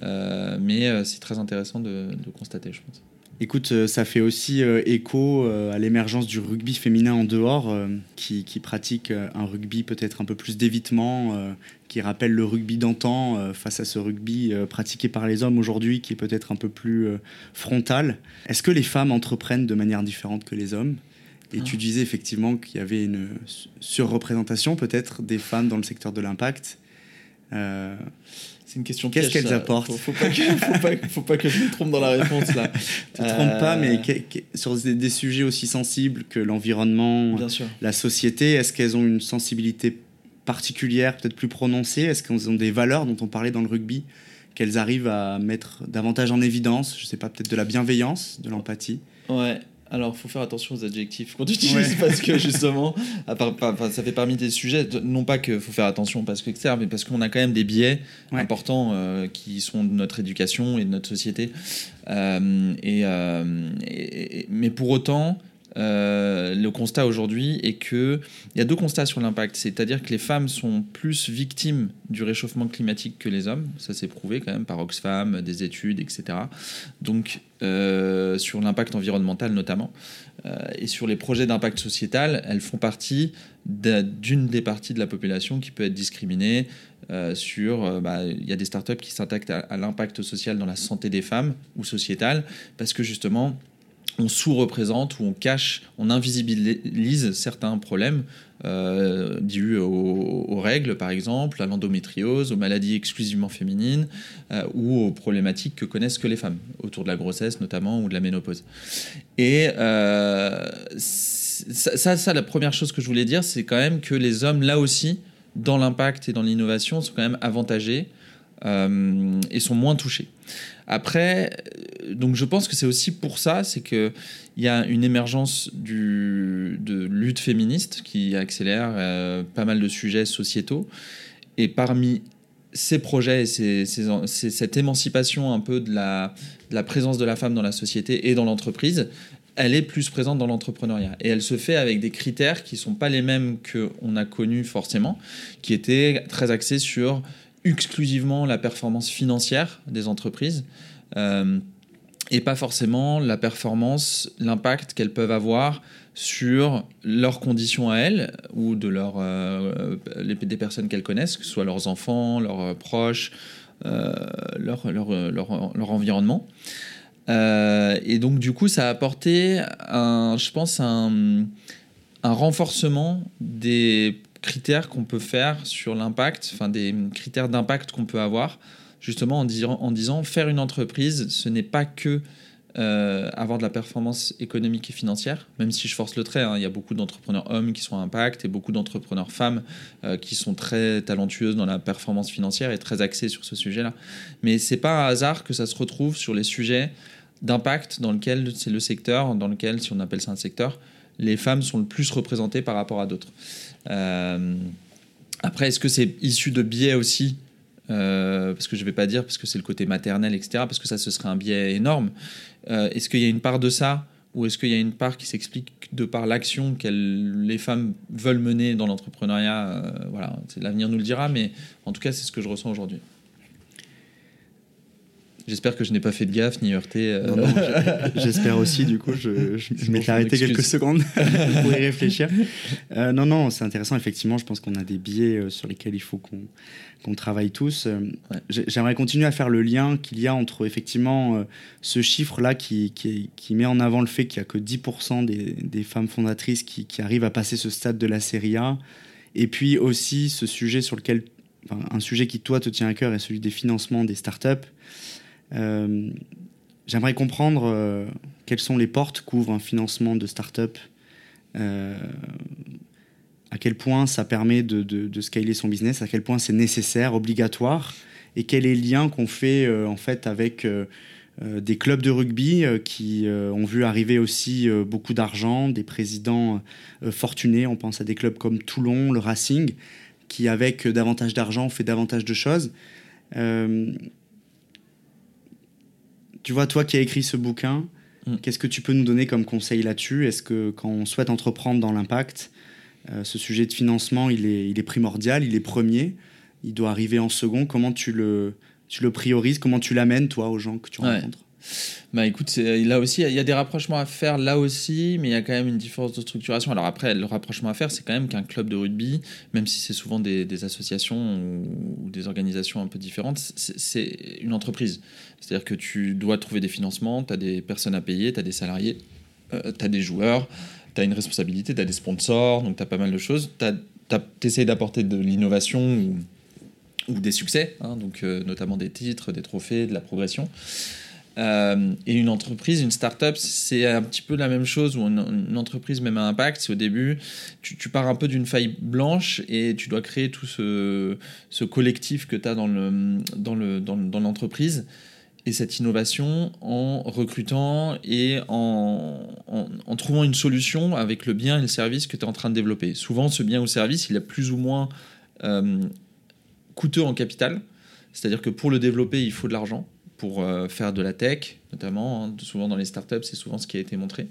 Euh, mais euh, c'est très intéressant de, de constater, je pense. Écoute, euh, ça fait aussi euh, écho euh, à l'émergence du rugby féminin en dehors, qui, qui pratique un rugby peut-être un peu plus d'évitement, qui rappelle le rugby d'antan face à ce rugby pratiqué par les hommes aujourd'hui, qui est peut-être un peu plus frontal. Est-ce que les femmes entreprennent de manière différente que les hommes? Et Ah. tu disais effectivement qu'il y avait une su- surreprésentation peut-être des femmes dans le secteur de l'impact. Euh, une question Qu'est-ce qu'elles ça. apportent faut, pas que, faut, pas, faut pas que je me trompe dans la réponse là. te trompe pas, Euh, mais que- que- sur des, des sujets aussi sensibles que l'environnement, la société, est-ce qu'elles ont une sensibilité particulière, peut-être plus prononcée? Est-ce qu'elles ont des valeurs dont on parlait dans le rugby qu'elles arrivent à mettre davantage en évidence? Je sais pas, peut-être de la bienveillance, de l'empathie Ouais. Alors, faut faire attention aux adjectifs qu'on utilise Ouais. parce que justement, à part- pas- pas- ça fait parmi des sujets, non pas qu'il faut faire attention parce que etc., mais parce qu'on a quand même des biais Ouais. importants euh, qui sont de notre éducation et de notre société. Euh, et, euh, et- mais pour autant, euh, le constat aujourd'hui est que il y a deux constats sur l'impact, c'est-à-dire que les femmes sont plus victimes du réchauffement climatique que les hommes, ça s'est prouvé quand même par Oxfam, des études, etc. Donc euh, sur l'impact environnemental notamment, Euh, et sur les projets d'impact sociétal, elles font partie d'un- d'une des parties de la population qui peut être discriminée. sur, bah, il y a des startups qui s'attaquent à l'impact social dans la santé des femmes ou sociétal, parce que justement, on sous-représente ou on cache, on invisibilise certains problèmes euh, dus aux, règles, par exemple, à l'endométriose, aux maladies exclusivement féminines euh, ou aux problématiques que connaissent que les femmes, autour de la grossesse notamment ou de la ménopause. Et euh, ça, ça, ça, la première chose que je voulais dire, c'est quand même que les hommes, là aussi, dans l'impact et dans l'innovation, sont quand même avantagés et sont moins touchés. Après, euh, donc je pense que c'est aussi pour ça, c'est que il y a une émergence du, de lutte féministe qui accélère euh, pas mal de sujets sociétaux. Et parmi ces projets et cette émancipation un peu de la, de la présence de la femme dans la société et dans l'entreprise, elle est plus présente dans l'entrepreneuriat. Et elle se fait avec des critères qui ne sont pas les mêmes qu'on a connus forcément, qui étaient très axés sur exclusivement la performance financière des entreprises. euh, et pas forcément la performance, l'impact qu'elles peuvent avoir sur leurs conditions à elles ou de leur, euh, des personnes qu'elles connaissent, que ce soit leurs enfants, leurs euh, proches, leur, leur, leur, leur environnement. Et donc, du coup, ça a apporté, un, je pense, un, un renforcement des critères qu'on peut faire sur l'impact, enfin des critères d'impact qu'on peut avoir, justement en, disant en disant faire une entreprise, ce n'est pas que euh, avoir de la performance économique et financière, même si je force le trait, hein, il y a beaucoup d'entrepreneurs hommes qui sont à impact et beaucoup d'entrepreneurs femmes euh, qui sont très talentueuses dans la performance financière et très axées sur ce sujet-là. Mais c'est pas un hasard que ça se retrouve sur les sujets d'impact dans lequel c'est le secteur dans lequel, si on appelle ça un secteur, les femmes sont le plus représentées par rapport à d'autres. Euh, Après, est-ce que c'est issu de biais aussi euh, Parce que je ne vais pas dire parce que c'est le côté maternel, etc. Parce que ça, ce serait un biais énorme. Euh, est-ce qu'il y a une part de ça ou est-ce qu'il y a une part qui s'explique de par l'action que les femmes veulent mener dans l'entrepreneuriat? Voilà, l'avenir nous le dira, mais en tout cas, c'est ce que je ressens aujourd'hui. J'espère que je n'ai pas fait de gaffe ni heurté. Euh. J'espère aussi, du coup, je, je, m'étais arrêté quelques secondes pour y réfléchir. Euh, non, non, c'est intéressant, effectivement, je pense qu'on a des biais euh, sur lesquels il faut qu'on travaille tous. J'aimerais continuer à faire le lien qu'il y a entre, effectivement, ce chiffre-là qui, qui, qui, met en avant le fait qu'il n'y a que 10% des, des, femmes fondatrices qui, qui, arrivent à passer ce stade de la série A, et puis aussi ce sujet sur lequel, un sujet qui, toi, te tient à cœur est celui des financements des startups. Euh, j'aimerais comprendre euh, quelles sont les portes qu'ouvre un financement de start-up, euh, à quel point ça permet de, scaler son business, à quel point c'est nécessaire, obligatoire, et quel est le lien qu'on fait en fait avec des clubs de rugby qui ont vu arriver aussi beaucoup d'argent, des présidents fortunés, on pense à des clubs comme Toulon, le Racing, qui avec davantage d'argent fait davantage de choses. Tu vois, toi qui as écrit ce bouquin, mm. qu'est-ce que tu peux nous donner comme conseil là-dessus? Est-ce que quand on souhaite entreprendre dans l'impact, euh, ce sujet de financement, il est, il est primordial, il est premier, il doit arriver en second? Comment tu le, tu le priorises? Comment tu l'amènes, toi, aux gens que tu rencontres? Bah écoute, là aussi, il y a des rapprochements à faire là aussi, mais il y a quand même une différence de structuration. Alors après, le rapprochement à faire, c'est quand même qu'un club de rugby, même si c'est souvent des, associations ou, des organisations un peu différentes, c'est une entreprise. C'est-à-dire que tu dois trouver des financements, tu as des personnes à payer, tu as des salariés, euh, tu as des joueurs, tu as une responsabilité, tu as des sponsors, donc tu as pas mal de choses. Tu essayes d'apporter de l'innovation ou, des succès, hein, donc euh, notamment des titres, des trophées, de la progression. Euh, et une entreprise, une start-up, c'est un petit peu la même chose, ou une, entreprise même à impact, c'est au début, tu, pars un peu d'une faille blanche et tu dois créer tout ce, collectif que tu as dans l'entreprise. Et cette innovation en recrutant et en, en, trouvant une solution avec le bien et le service que tu es en train de développer. Souvent, ce bien ou service, il est plus ou moins euh, coûteux en capital. C'est-à-dire que pour le développer, il faut de l'argent pour euh, faire de la tech, notamment. Hein, souvent dans les startups, c'est souvent ce qui a été montré.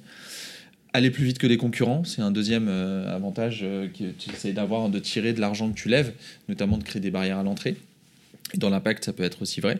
Aller plus vite que les concurrents, c'est un deuxième euh, avantage euh, que tu essaies d'avoir, de tirer de l'argent que tu lèves, notamment de créer des barrières à l'entrée. Dans l'impact, ça peut être aussi vrai.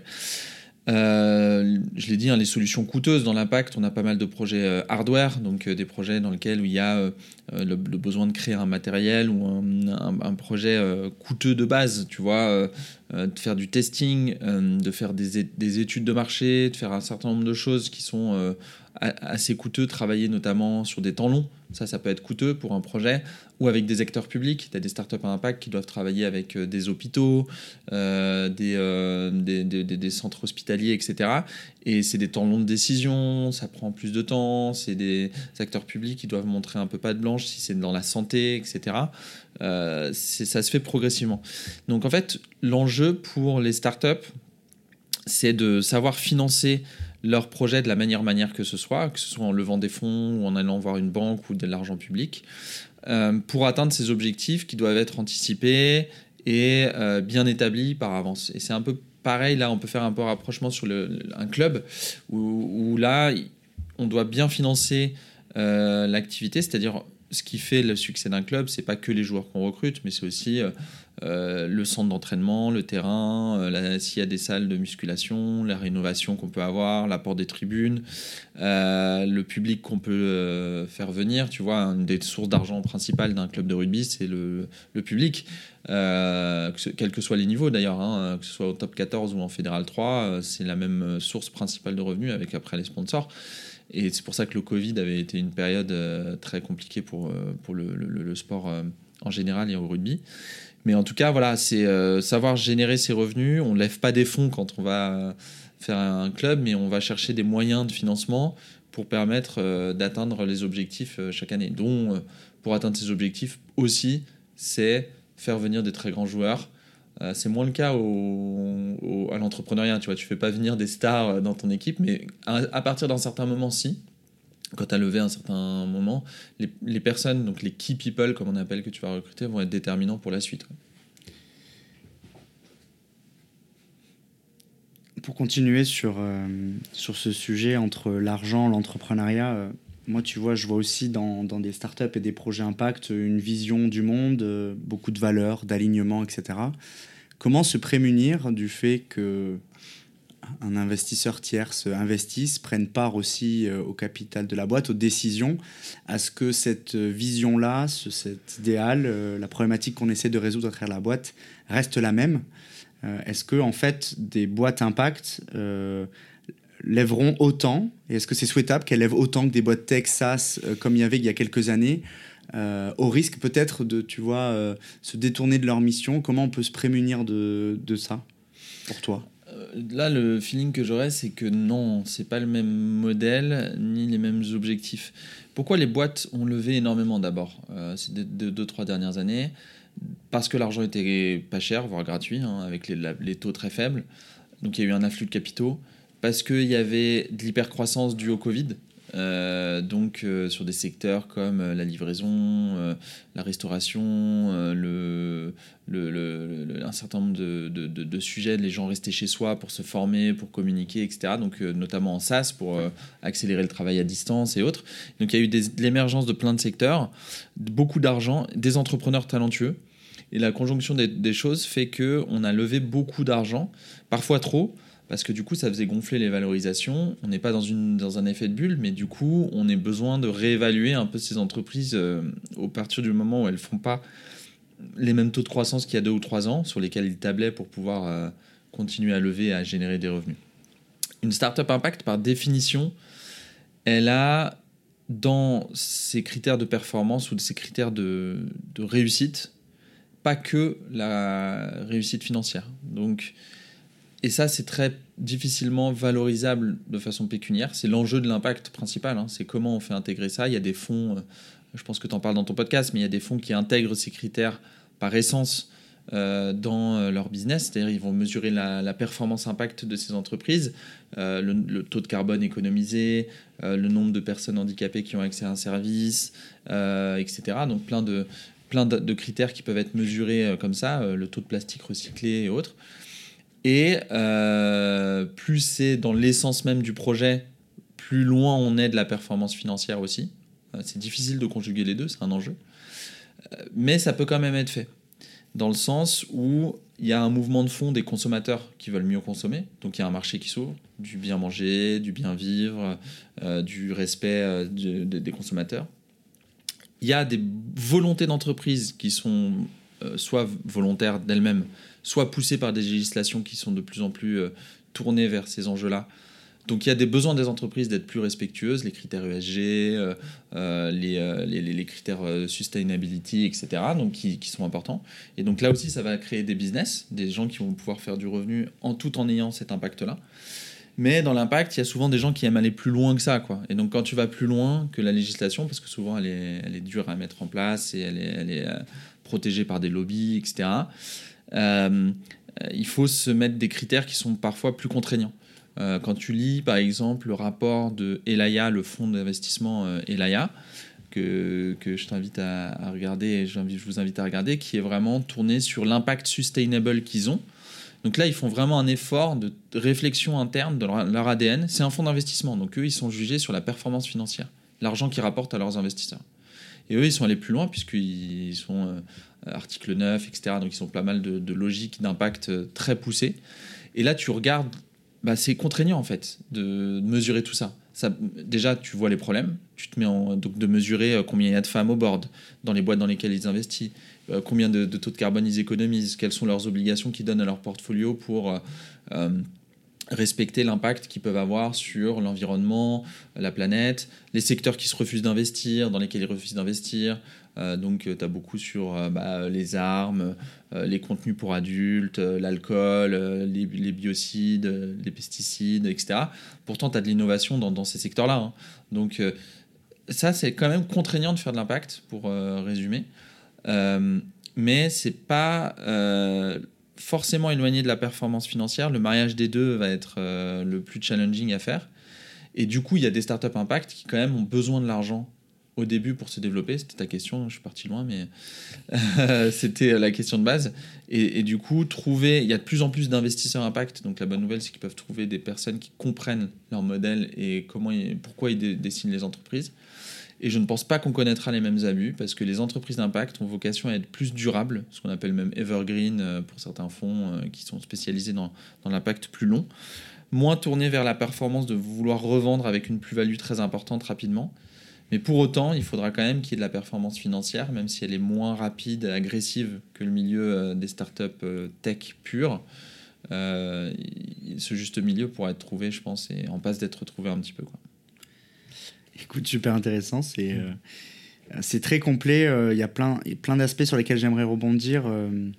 Euh, je l'ai dit, hein, les solutions coûteuses dans l'impact, on a pas mal de projets euh, hardware, donc euh, des projets dans lesquels il y a le, besoin de créer un matériel ou un, projet coûteux de base, tu vois, de faire du testing, de faire des, des, études de marché, de faire un certain nombre de choses qui sont assez coûteux, travailler notamment sur des temps longs. Ça, ça peut être coûteux pour un projet. Ou avec des acteurs publics. Tu as des startups à impact qui doivent travailler avec euh, des hôpitaux, euh, euh, des, centres hospitaliers, etc. Et c'est des temps longs de décision, ça prend plus de temps. C'est des acteurs publics qui doivent montrer un peu pas de blanche si c'est dans la santé, etc. ça se fait progressivement. Donc en fait, l'enjeu pour les startups, c'est de savoir financer leur projet de la manière manière que ce soit, que ce soit en levant des fonds ou en allant voir une banque ou de l'argent public, pour atteindre ces objectifs qui doivent être anticipés et euh, bien établis par avance. Et c'est un peu pareil, là on peut faire un peu rapprochement sur un club, où, là on doit bien financer euh, l'activité, c'est-à-dire ce qui fait le succès d'un club, c'est pas que les joueurs qu'on recrute, mais c'est aussi euh, le centre d'entraînement, le terrain, euh, s'il y a des salles de musculation, la rénovation qu'on peut avoir, l'apport des tribunes, euh, le public qu'on peut faire venir. Tu vois, une des sources d'argent principales d'un club de rugby, c'est le, public. quels que soient les niveaux d'ailleurs, hein, que ce soit au top 14 ou en fédéral 3, c'est la même source principale de revenus avec après les sponsors. Et c'est pour ça que le Covid avait été une période très compliquée pour, pour le, le sport en général et au rugby. Mais en tout cas, voilà, c'est euh, savoir générer ses revenus. On ne lève pas des fonds quand on va faire un club, mais on va chercher des moyens de financement pour permettre euh, d'atteindre les objectifs euh, chaque année. Dont, pour atteindre ces objectifs aussi, c'est faire venir des très grands joueurs. c'est moins le cas au, à l'entrepreneuriat. Tu vois, tu fais pas venir des stars dans ton équipe, mais à partir d'un certain moment, si quand tu as levé un certain moment, les, personnes, donc les key people, comme on appelle, que tu vas recruter, vont être déterminants pour la suite. Pour continuer sur, euh, sur ce sujet entre l'argent, l'entrepreneuriat, euh, moi, tu vois, je vois aussi dans, dans, des startups et des projets impact une vision du monde, euh, beaucoup de valeurs, d'alignement, etc. Comment se prémunir du fait que un investisseur tierce investisse, prenne part aussi au capital de la boîte, aux décisions, à ce que cette vision-là, cet idéal, la problématique qu'on essaie de résoudre à travers la boîte reste la même? Euh, est-ce que en fait des boîtes impact euh, lèveront autant? Et est-ce que c'est souhaitable qu'elles lèvent autant que des boîtes tech SaaS euh, comme il y avait il y a quelques années au risque peut-être de, tu vois, se détourner de leur mission? Comment on peut se prémunir de ça pour toi? Là, le feeling que j'aurais, c'est que non, c'est pas le même modèle ni les mêmes objectifs. Pourquoi les boîtes ont levé énormément d'abord ces deux, deux, trois dernières années? Parce que l'argent était pas cher, voire gratuit, hein, avec les, taux très faibles. Donc il y a eu un afflux de capitaux. Parce qu'il y avait de l'hypercroissance due au Covid. Euh, donc euh, sur des secteurs comme euh, la livraison, la restauration, un certain nombre de, sujets, les gens restaient chez soi pour se former, pour communiquer, etc. Donc notamment en SaaS pour accélérer le travail à distance et autres. Donc il y a eu l'émergence de plein de secteurs, beaucoup d'argent, des entrepreneurs talentueux et la conjonction des, choses fait que on a levé beaucoup d'argent, parfois trop, parce que du coup ça faisait gonfler les valorisations. On n'est pas dans, une, dans un effet de bulle, mais du coup on a besoin de réévaluer un peu ces entreprises euh, au partir du moment où elles font pas les mêmes taux de croissance qu'il y a deux ou trois ans, sur lesquels ils tablaient pour pouvoir euh, continuer à lever et à générer des revenus. Une startup impact, par définition, elle a dans ses critères de performance ou de ses critères de, de réussite pas que la réussite financière. Donc, et ça, c'est très difficilement valorisable de façon pécuniaire. C'est l'enjeu de l'impact principal. Hein. C'est comment on fait intégrer ça. Il y a des fonds, euh, je pense que tu en parles dans ton podcast, mais il y a des fonds qui intègrent ces critères par essence euh, dans euh, leur business. C'est-à-dire ils vont mesurer la, performance impact de ces entreprises, le, taux de carbone économisé, le nombre de personnes handicapées qui ont accès à un service, etc. Donc plein de, plein de, critères qui peuvent être mesurés comme ça, le taux de plastique recyclé et autres. Et euh, plus c'est dans l'essence même du projet, plus loin on est de la performance financière aussi. c'est difficile de conjuguer les deux, c'est un enjeu. mais ça peut quand même être fait. Dans le sens où il y a un mouvement de fond des consommateurs qui veulent mieux consommer. Donc il y a un marché qui s'ouvre, du bien manger, du bien vivre, du respect des consommateurs il y a des volontés d'entreprise qui sont euh, soit volontaires d'elles-mêmes, soit poussées par des législations qui sont de plus en plus euh, tournées vers ces enjeux-là. Donc il y a des besoins des entreprises d'être plus respectueuses, les critères ESG, euh, les, les, les, critères sustainability, etc., donc qui, sont importants. Et donc là aussi, ça va créer des business, des gens qui vont pouvoir faire du revenu en tout en ayant cet impact-là. Mais dans l'impact, il y a souvent des gens qui aiment aller plus loin que ça. Quoi. Et donc quand tu vas plus loin que la législation, parce que souvent elle est, dure à mettre en place et elle est, euh, protégée par des lobbies, etc., euh, il faut se mettre des critères qui sont parfois plus contraignants. Euh, quand tu lis par exemple le rapport de Elaya, le fonds d'investissement Elaya, que, je t'invite à, regarder, je vous invite à regarder, qui est vraiment tourné sur l'impact sustainable qu'ils ont. Donc là, ils font vraiment un effort de réflexion interne de leur, ADN. C'est un fonds d'investissement, donc eux, ils sont jugés sur la performance financière, l'argent qu'ils rapportent à leurs investisseurs. Et eux, ils sont allés plus loin puisqu'ils sont euh, article 9, etc. Donc ils ont pas mal de, logiques d'impact euh, très poussées. Et là, tu regardes, bah, c'est contraignant en fait de mesurer tout ça. Déjà, tu vois les problèmes. Tu te mets en, donc de mesurer euh, combien il y a de femmes au board dans les boîtes dans lesquelles ils investissent euh, combien de, taux de carbone ils économisent, quelles sont leurs obligations qu'ils donnent à leur portfolio pour euh, euh, respecter l'impact qu'ils peuvent avoir sur l'environnement, la planète, les secteurs qui se refusent d'investir, dans lesquels ils refusent d'investir. donc, tu as beaucoup sur bah, les armes, les contenus pour adultes, l'alcool, les, biocides, les pesticides, etc. Pourtant, tu as de l'innovation dans, ces secteurs-là. Hein. Donc, ça, c'est quand même contraignant de faire de l'impact, pour résumer. Euh, mais c'est pas euh, forcément éloigné de la performance financière. Le mariage des deux va être euh, le plus challenging à faire. Et du coup, il y a des startups impact qui quand même ont besoin de l'argent au début pour se développer C'était ta question, je suis parti loin, mais c'était la question de base. Et, du coup, trouver, il y a de plus en plus d'investisseurs impact. Donc la bonne nouvelle, c'est qu'ils peuvent trouver des personnes qui comprennent leur modèle et comment pourquoi ils dessinent les entreprises. Et je ne pense pas qu'on connaîtra les mêmes abus parce que les entreprises d'impact ont vocation à être plus durables, ce qu'on appelle même evergreen euh, pour certains fonds euh, qui sont spécialisés dans, dans l'impact plus long. Moins tournés vers la performance de vouloir revendre avec une plus-value très importante rapidement. Mais pour autant, il faudra quand même qu'il y ait de la performance financière, même si elle est moins rapide et agressive que le milieu euh, des startups tech pures. ce juste milieu pourra être trouvé, je pense, et en passe d'être trouvé un petit peu. Écoute, super intéressant. C'est euh, c'est très complet. Euh, il y a plein, plein d'aspects sur lesquels j'aimerais rebondir. Euh,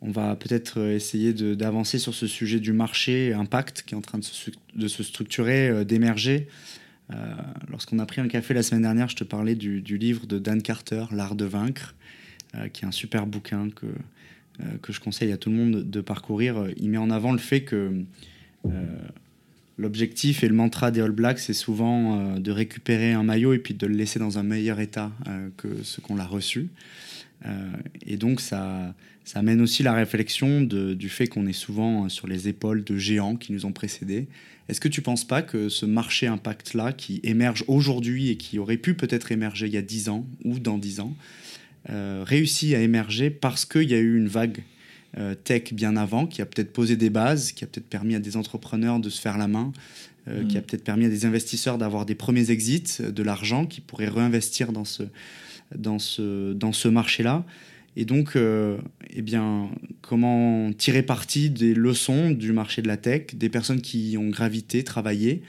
on va peut-être essayer d'avancer sur ce sujet du marché impact qui est en train de se, structurer, d'émerger. Lorsqu'on a pris un café la semaine dernière, je te parlais du, du livre de Dan Carter, L'art de vaincre, qui est un super bouquin que, que je conseille à tout le monde de parcourir. Il met en avant le fait que L'objectif et le mantra des All Blacks, c'est souvent euh, de récupérer un maillot et puis de le laisser dans un meilleur état euh, que ce qu'on l'a reçu. Euh, et donc, ça, ça amène aussi la réflexion du fait qu'on est souvent sur les épaules de géants qui nous ont précédés. Est-ce que tu ne penses pas que ce marché impact-là, qui émerge aujourd'hui et qui aurait pu peut-être émerger il y a 10 ans ou dans 10 ans, réussit à émerger parce qu'il y a eu une vague tech bien avant, qui a peut-être posé des bases, qui a peut-être permis à des entrepreneurs de se faire la main, euh, qui a mm. peut-être permis à des investisseurs d'avoir des premiers exits, euh, de l'argent, qui pourraient réinvestir dans ce, dans ce, dans ce marché-là. Et donc, eh bien, comment tirer parti des leçons du marché de la tech, des personnes qui ont gravité, travaillé,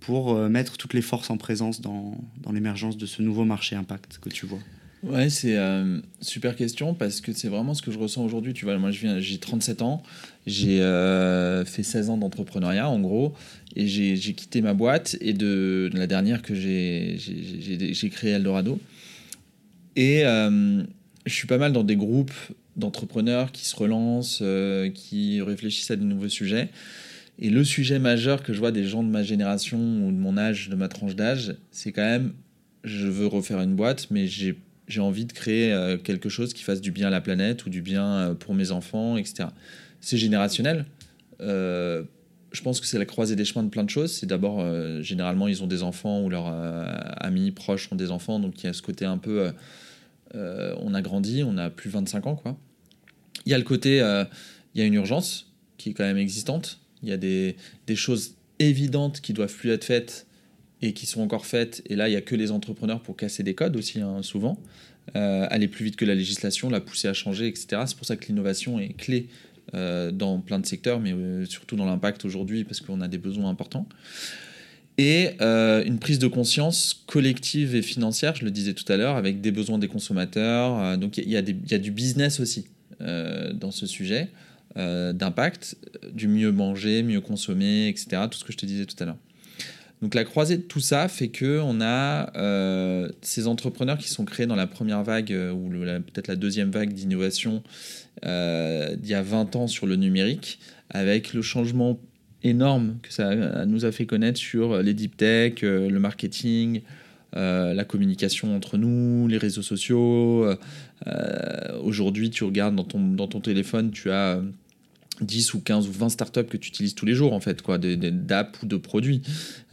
pour mettre toutes les forces en présence dans, dans l'émergence de ce nouveau marché impact que tu vois? Ouais, c'est euh, super question parce que c'est vraiment ce que je ressens aujourd'hui. Tu vois, moi, j'ai 37 ans, j'ai euh, fait 16 ans d'entrepreneuriat en gros, et j'ai, quitté ma boîte et de, la dernière que j'ai, j'ai, créé Eldorado. Et euh, je suis pas mal dans des groupes d'entrepreneurs qui se relancent, qui réfléchissent à de nouveaux sujets. Et le sujet majeur que je vois des gens de ma génération ou de mon âge, de ma tranche d'âge, c'est quand même je veux refaire une boîte, mais j'ai j'ai envie de créer euh, quelque chose qui fasse du bien à la planète ou du bien euh, pour mes enfants, etc. C'est générationnel. Euh, je pense que c'est la croisée des chemins de plein de choses. C'est d'abord, généralement, ils ont des enfants ou leurs amis proches ont des enfants, donc il y a ce côté un peu, on a grandi, on a plus 25 ans, quoi. Il y a le côté, il y a une urgence qui est quand même existante. Il y a des, des choses évidentes qui doivent plus être faites et qui sont encore faites. Et là, il n'y a que les entrepreneurs pour casser des codes aussi, hein, souvent. Euh, aller plus vite que la législation, la pousser à changer, etc. C'est pour ça que l'innovation est clé euh, dans plein de secteurs, mais euh, surtout dans l'impact aujourd'hui, parce qu'on a des besoins importants. Et une prise de conscience collective et financière, je le disais tout à l'heure, avec des besoins des consommateurs. donc il y, y, a du business aussi dans ce sujet d'impact, du mieux manger, mieux consommer, etc. Tout ce que je te disais tout à l'heure. Donc la croisée de tout ça fait que on a euh, ces entrepreneurs qui sont créés dans la première vague euh, ou peut-être la deuxième vague d'innovation euh, d'il y a 20 ans sur le numérique, avec le changement énorme que ça nous a fait connaître sur les deep tech, le marketing, la communication entre nous, les réseaux sociaux. Aujourd'hui, tu regardes dans ton, dans ton téléphone, tu as 10 ou 15 ou 20 startups que tu utilises tous les jours, en fait, quoi, d'apps ou de produits,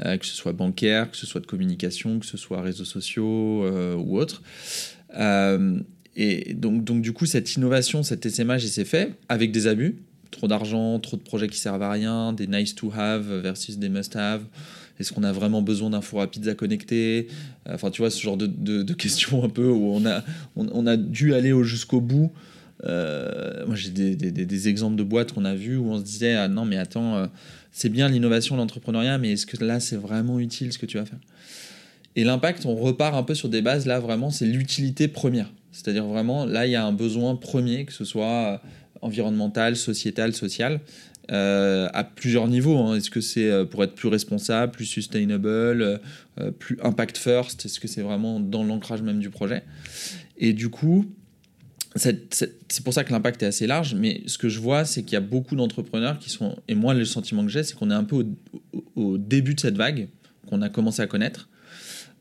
euh, que ce soit bancaire, que ce soit de communication, que ce soit réseaux sociaux euh, ou autres. Euh, et donc, donc, du coup, cette innovation, cet essaimage, il s'est fait avec des abus. Trop d'argent, trop de projets qui servent à rien, des nice to have versus des must have. Est-ce qu'on a vraiment besoin d'infos rapides à connecter? Enfin, tu vois, ce genre de, de, questions un peu où on a, on, on a dû aller jusqu'au bout euh, moi, j'ai des, exemples de boîtes qu'on a vues où on se disait ah non, mais attends, euh, c'est bien l'innovation, l'entrepreneuriat, mais est-ce que là, c'est vraiment utile ce que tu vas faire? Et l'impact, on repart un peu sur des bases, là, vraiment, c'est l'utilité première. C'est-à-dire vraiment, là, il y a un besoin premier, que ce soit euh, environnemental, sociétal, social, à plusieurs niveaux. Hein. Est-ce que c'est pour être plus responsable, plus sustainable, plus impact first? Est-ce que c'est vraiment dans l'ancrage même du projet? Et du coup, c'est pour ça que l'impact est assez large, mais ce que je vois, c'est qu'il y a beaucoup d'entrepreneurs qui sont, et moi le sentiment que j'ai, c'est qu'on est un peu au, début de cette vague, qu'on a commencé à connaître,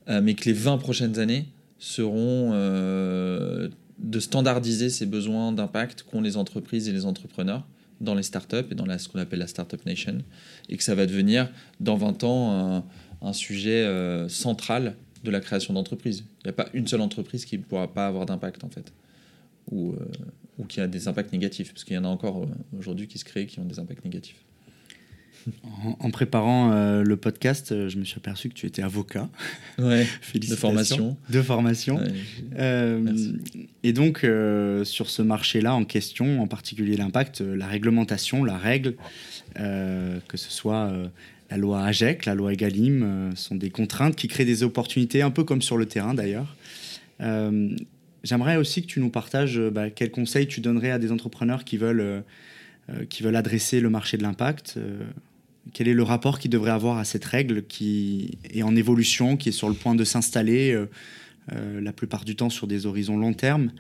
euh, mais que les 20 prochaines années, seront de standardiser ces besoins d'impact qu'ont les entreprises et les entrepreneurs dans les startups et dans ce qu'on appelle la Startup Nation, et que ça va devenir dans 20 ans un, sujet central de la création d'entreprises. Il n'y a pas une seule entreprise qui ne pourra pas avoir d'impact en fait, ou, ou qui a des impacts négatifs, parce qu'il y en a encore aujourd'hui qui se créent qui ont des impacts négatifs. En, préparant euh, le podcast, euh, je me suis aperçu que tu étais avocat. Ouais, de formation. De formation. Euh, et donc, sur ce marché-là en question, en particulier l'impact, la réglementation, la règle, que ce soit la loi AGEC, la loi EGalim, sont des contraintes qui créent des opportunités, un peu comme sur le terrain d'ailleurs. J'aimerais aussi que tu nous partages bah, quels conseils tu donnerais à des entrepreneurs qui veulent, qui veulent adresser le marché de l'impact quel est le rapport qu'il devrait avoir à cette règle qui est en évolution, qui est sur le point de s'installer euh, euh, la plupart du temps sur des horizons long terme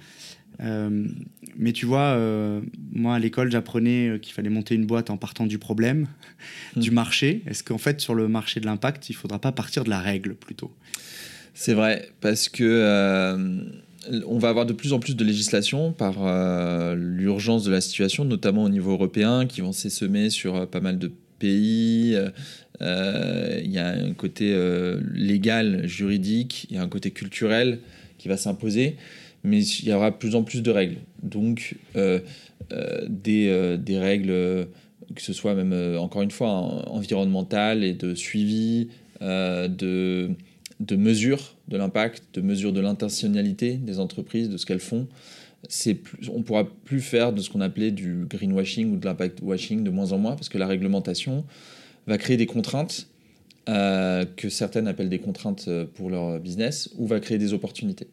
euh, mais tu vois, moi à l'école, j'apprenais qu'il fallait monter une boîte en partant du problème, hmm. du marché. Est-ce qu'en fait, sur le marché de l'impact, il ne faudra pas partir de la règle plutôt? C'est vrai, parce que on va avoir de plus en plus de législation par l'urgence de la situation, notamment au niveau européen, qui vont s'essemer sur pas mal de pays. Euh, euh, il y a un côté euh, légal, juridique, il y a un côté culturel qui va s'imposer, mais il y aura de plus en plus de règles. Donc, des, des, règles, que ce soit même, encore une fois, environnementales et de suivi, de, de mesure de l'impact, de mesure de l'intentionnalité des entreprises, de ce qu'elles font. On pourra plus faire de ce qu'on appelait du greenwashing ou de l'impact washing de moins en moins parce que la réglementation va créer des contraintes euh, que certaines appellent des contraintes euh, pour leur business ou va créer des opportunités.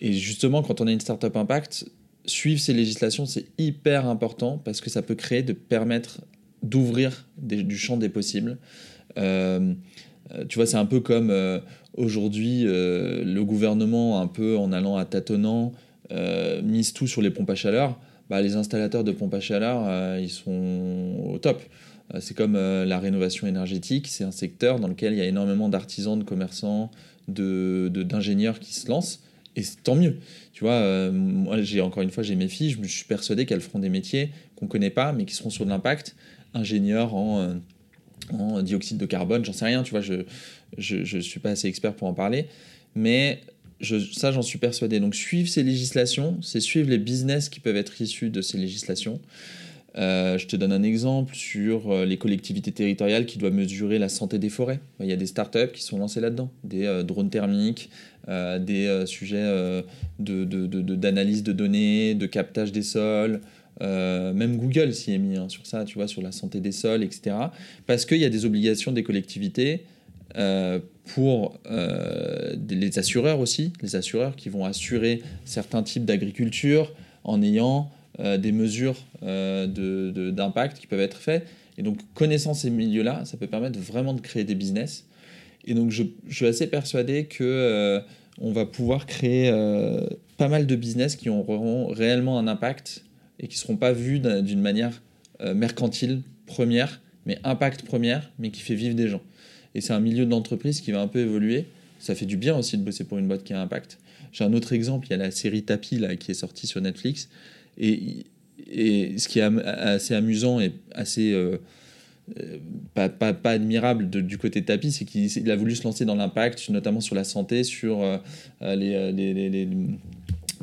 Et justement, quand on a une startup impact, suivre ces législations, c'est hyper important parce que ça peut créer, de permettre d'ouvrir du champ des possibles. Euh, tu vois, c'est un peu comme aujourd'hui le gouvernement, un peu en allant à tâtonnant, euh, mise tout sur les pompes à chaleur, bah, les installateurs de pompes à chaleur, euh, ils sont au top. Euh, c'est comme la rénovation énergétique, c'est un secteur dans lequel il y a énormément d'artisans, de commerçants, d'ingénieurs de, qui se lancent. Et tant mieux. Tu vois, moi, j'ai encore une fois, j'ai mes filles, je me suis persuadé qu'elles feront des métiers qu'on ne connaît pas, mais qui seront sur de l'impact. Ingénieurs en, en, dioxyde de carbone, j'en sais rien, tu vois, je je, suis pas assez expert pour en parler. Mais ça, j'en suis persuadé. Donc, suivre ces législations, c'est suivre les business qui peuvent être issus de ces législations. Euh, je te donne un exemple sur euh, les collectivités territoriales qui doivent mesurer la santé des forêts. Il y a des startups qui sont lancées là-dedans, des euh, drones thermiques, des sujets d'analyse de, de, données, de captage des sols. Même Google s'y est mis hein, sur ça, tu vois, sur la santé des sols, etc. Parce qu'il y a des obligations des collectivités euh, pour euh, les assureurs aussi, les assureurs qui vont assurer certains types d'agriculture en ayant euh, des mesures d'impact qui peuvent être faites. Et donc, connaissant ces milieux-là, ça peut permettre vraiment de créer des business. Et donc, je, suis assez persuadé que on va pouvoir créer pas mal de business qui auront réellement un impact et qui ne seront pas vus d'une manière mercantile première, mais impact première, mais qui fait vivre des gens. Et c'est un milieu d'entreprise qui va un peu évoluer. Ça fait du bien aussi de bosser pour une boîte qui a impact. J'ai un autre exemple, il y a la série Tapi là, qui est sortie sur Netflix. Et, et ce qui est assez amusant et assez euh, euh, pas, pas, pas, admirable du côté de Tapi, c'est qu'il a voulu se lancer dans l'impact, notamment sur la santé, sur euh, les,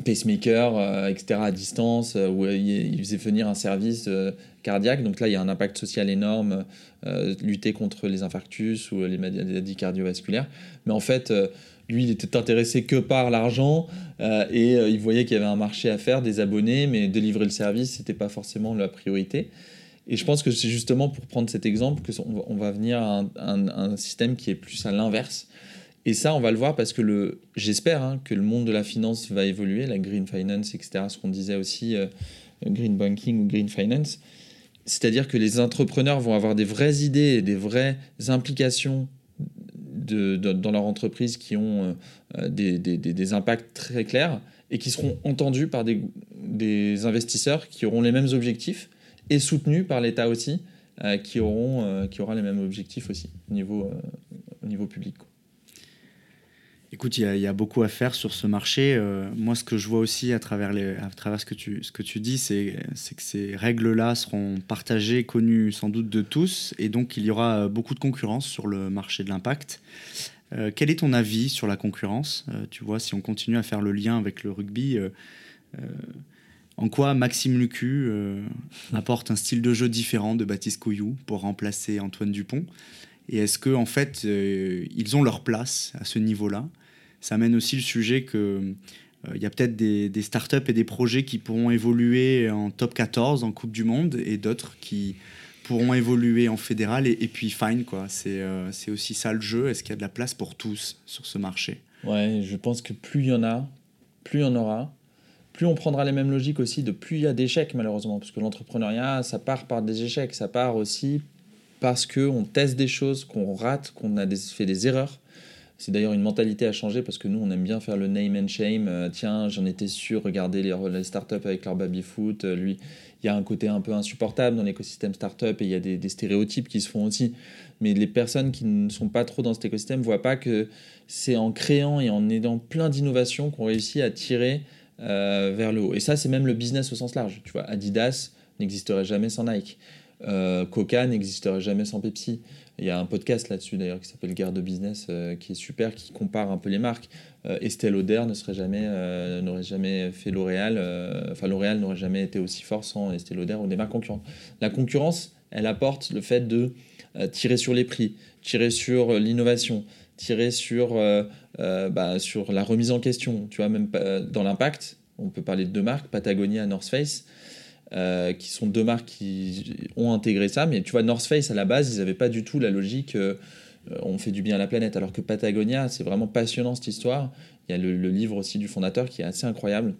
pacemakers, etc., à distance, où il, faisait venir un service cardiaque. Donc là, il y a un impact social énorme, euh, lutter contre les infarctus ou les maladies cardiovasculaires. Mais en fait, euh, lui, il était intéressé que par l'argent euh, et il voyait qu'il y avait un marché à faire, des abonnés, mais délivrer le service, c'était pas forcément la priorité. Et je pense que c'est justement pour prendre cet exemple que on va venir à un, système qui est plus à l'inverse. Et ça, on va le voir parce que j'espère hein, que le monde de la finance va évoluer, la green finance, etc. Ce qu'on disait aussi, green banking ou green finance. C'est-à-dire que les entrepreneurs vont avoir des vraies idées et des vraies implications dans leur entreprise qui ont euh, des, impacts très clairs et qui seront entendus par des, investisseurs qui auront les mêmes objectifs et soutenus par l'État aussi, euh, qui, euh, aura les mêmes objectifs aussi au niveau public. Écoute, il y, a beaucoup à faire sur ce marché. Euh, moi, ce que je vois aussi à travers, à travers ce, que tu, ce que tu dis, c'est que ces règles-là seront partagées, connues sans doute de tous, et donc il y aura beaucoup de concurrence sur le marché de l'impact. Euh, quel est ton avis sur la concurrence? Euh, Tu vois, si on continue à faire le lien avec le rugby, en quoi Maxime Lucu apporte un style de jeu différent de Baptiste Couillou pour remplacer Antoine Dupont? Et est-ce qu'en en fait, ils ont leur place à ce niveau-là? Ça amène aussi le sujet que euh, il y a peut-être des, startups et des projets qui pourront évoluer en top 14 en Coupe du Monde et d'autres qui pourront évoluer en fédéral et, puis fine quoi. C'est euh, aussi ça le jeu. Est-ce qu'il y a de la place pour tous sur ce marché? Ouais, je pense que plus il y en a, plus il y en aura. Plus on prendra les mêmes logiques aussi, de plus il y a d'échecs malheureusement, parce que l'entrepreneuriat, ça part par des échecs, ça part aussi parce qu'on teste des choses, qu'on rate, qu'on a fait des erreurs. C'est d'ailleurs une mentalité à changer parce que nous, on aime bien faire le name and shame. Euh, tiens, j'en étais sûr, regardez les, les startups avec leur baby-foot. Euh, lui, il y a un côté un peu insupportable dans l'écosystème startup et il y a des, stéréotypes qui se font aussi. Mais les personnes qui ne sont pas trop dans cet écosystème voient pas que c'est en créant et en aidant plein d'innovations qu'on réussit à tirer euh, vers le haut. Et ça, c'est même le business au sens large. Tu vois, Adidas n'existerait jamais sans Nike. Coca n'existerait jamais sans Pepsi. Il y a un podcast là-dessus d'ailleurs qui s'appelle Guerre de Business euh, qui est super, qui compare un peu les marques. Euh, Estelle Lauder jamais, euh, n'aurait jamais fait L'Oréal, enfin L'Oréal n'aurait jamais été aussi fort sans Estelle Lauder ou des marques concurrentes. La concurrence, elle apporte le fait de tirer sur les prix, tirer sur l'innovation, tirer sur, bah, sur la remise en question. Tu vois, même dans l'impact, on peut parler de deux marques, Patagonia, North Face. Euh, qui sont deux marques qui ont intégré ça. Mais tu vois, North Face, à la base, ils n'avaient pas du tout la logique euh, on fait du bien à la planète. Alors que Patagonia, c'est vraiment passionnant cette histoire. Il y a le, livre aussi du fondateur qui est assez incroyable.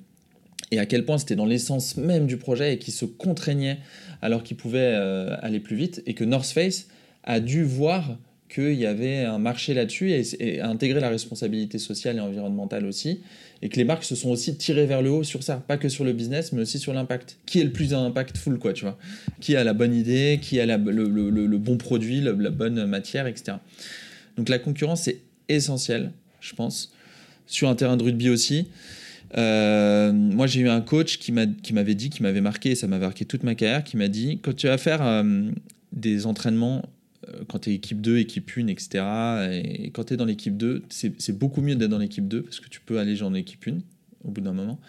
Et à quel point c'était dans l'essence même du projet et qui se contraignait alors qu'il pouvait euh, aller plus vite. Et que North Face a dû voir qu'il y avait un marché là-dessus et, intégrer la responsabilité sociale et environnementale aussi et que les marques se sont aussi tirées vers le haut sur ça, pas que sur le business, mais aussi sur l'impact. Qui est le plus impactful, quoi, tu vois Qui a la bonne idée, qui a le, bon produit, la, bonne matière, etc. Donc la concurrence est essentielle, je pense, sur un terrain de rugby aussi. Euh, moi, j'ai eu un coach qui m'avait dit, qui m'avait marqué, et ça m'a marqué toute ma carrière, qui m'a dit, quand tu vas faire euh, des entraînements quand tu es équipe 2, équipe 1, etc. Et quand tu es dans l'équipe 2, c'est beaucoup mieux d'être dans l'équipe 2 parce que tu peux aller en équipe 1 au bout d'un moment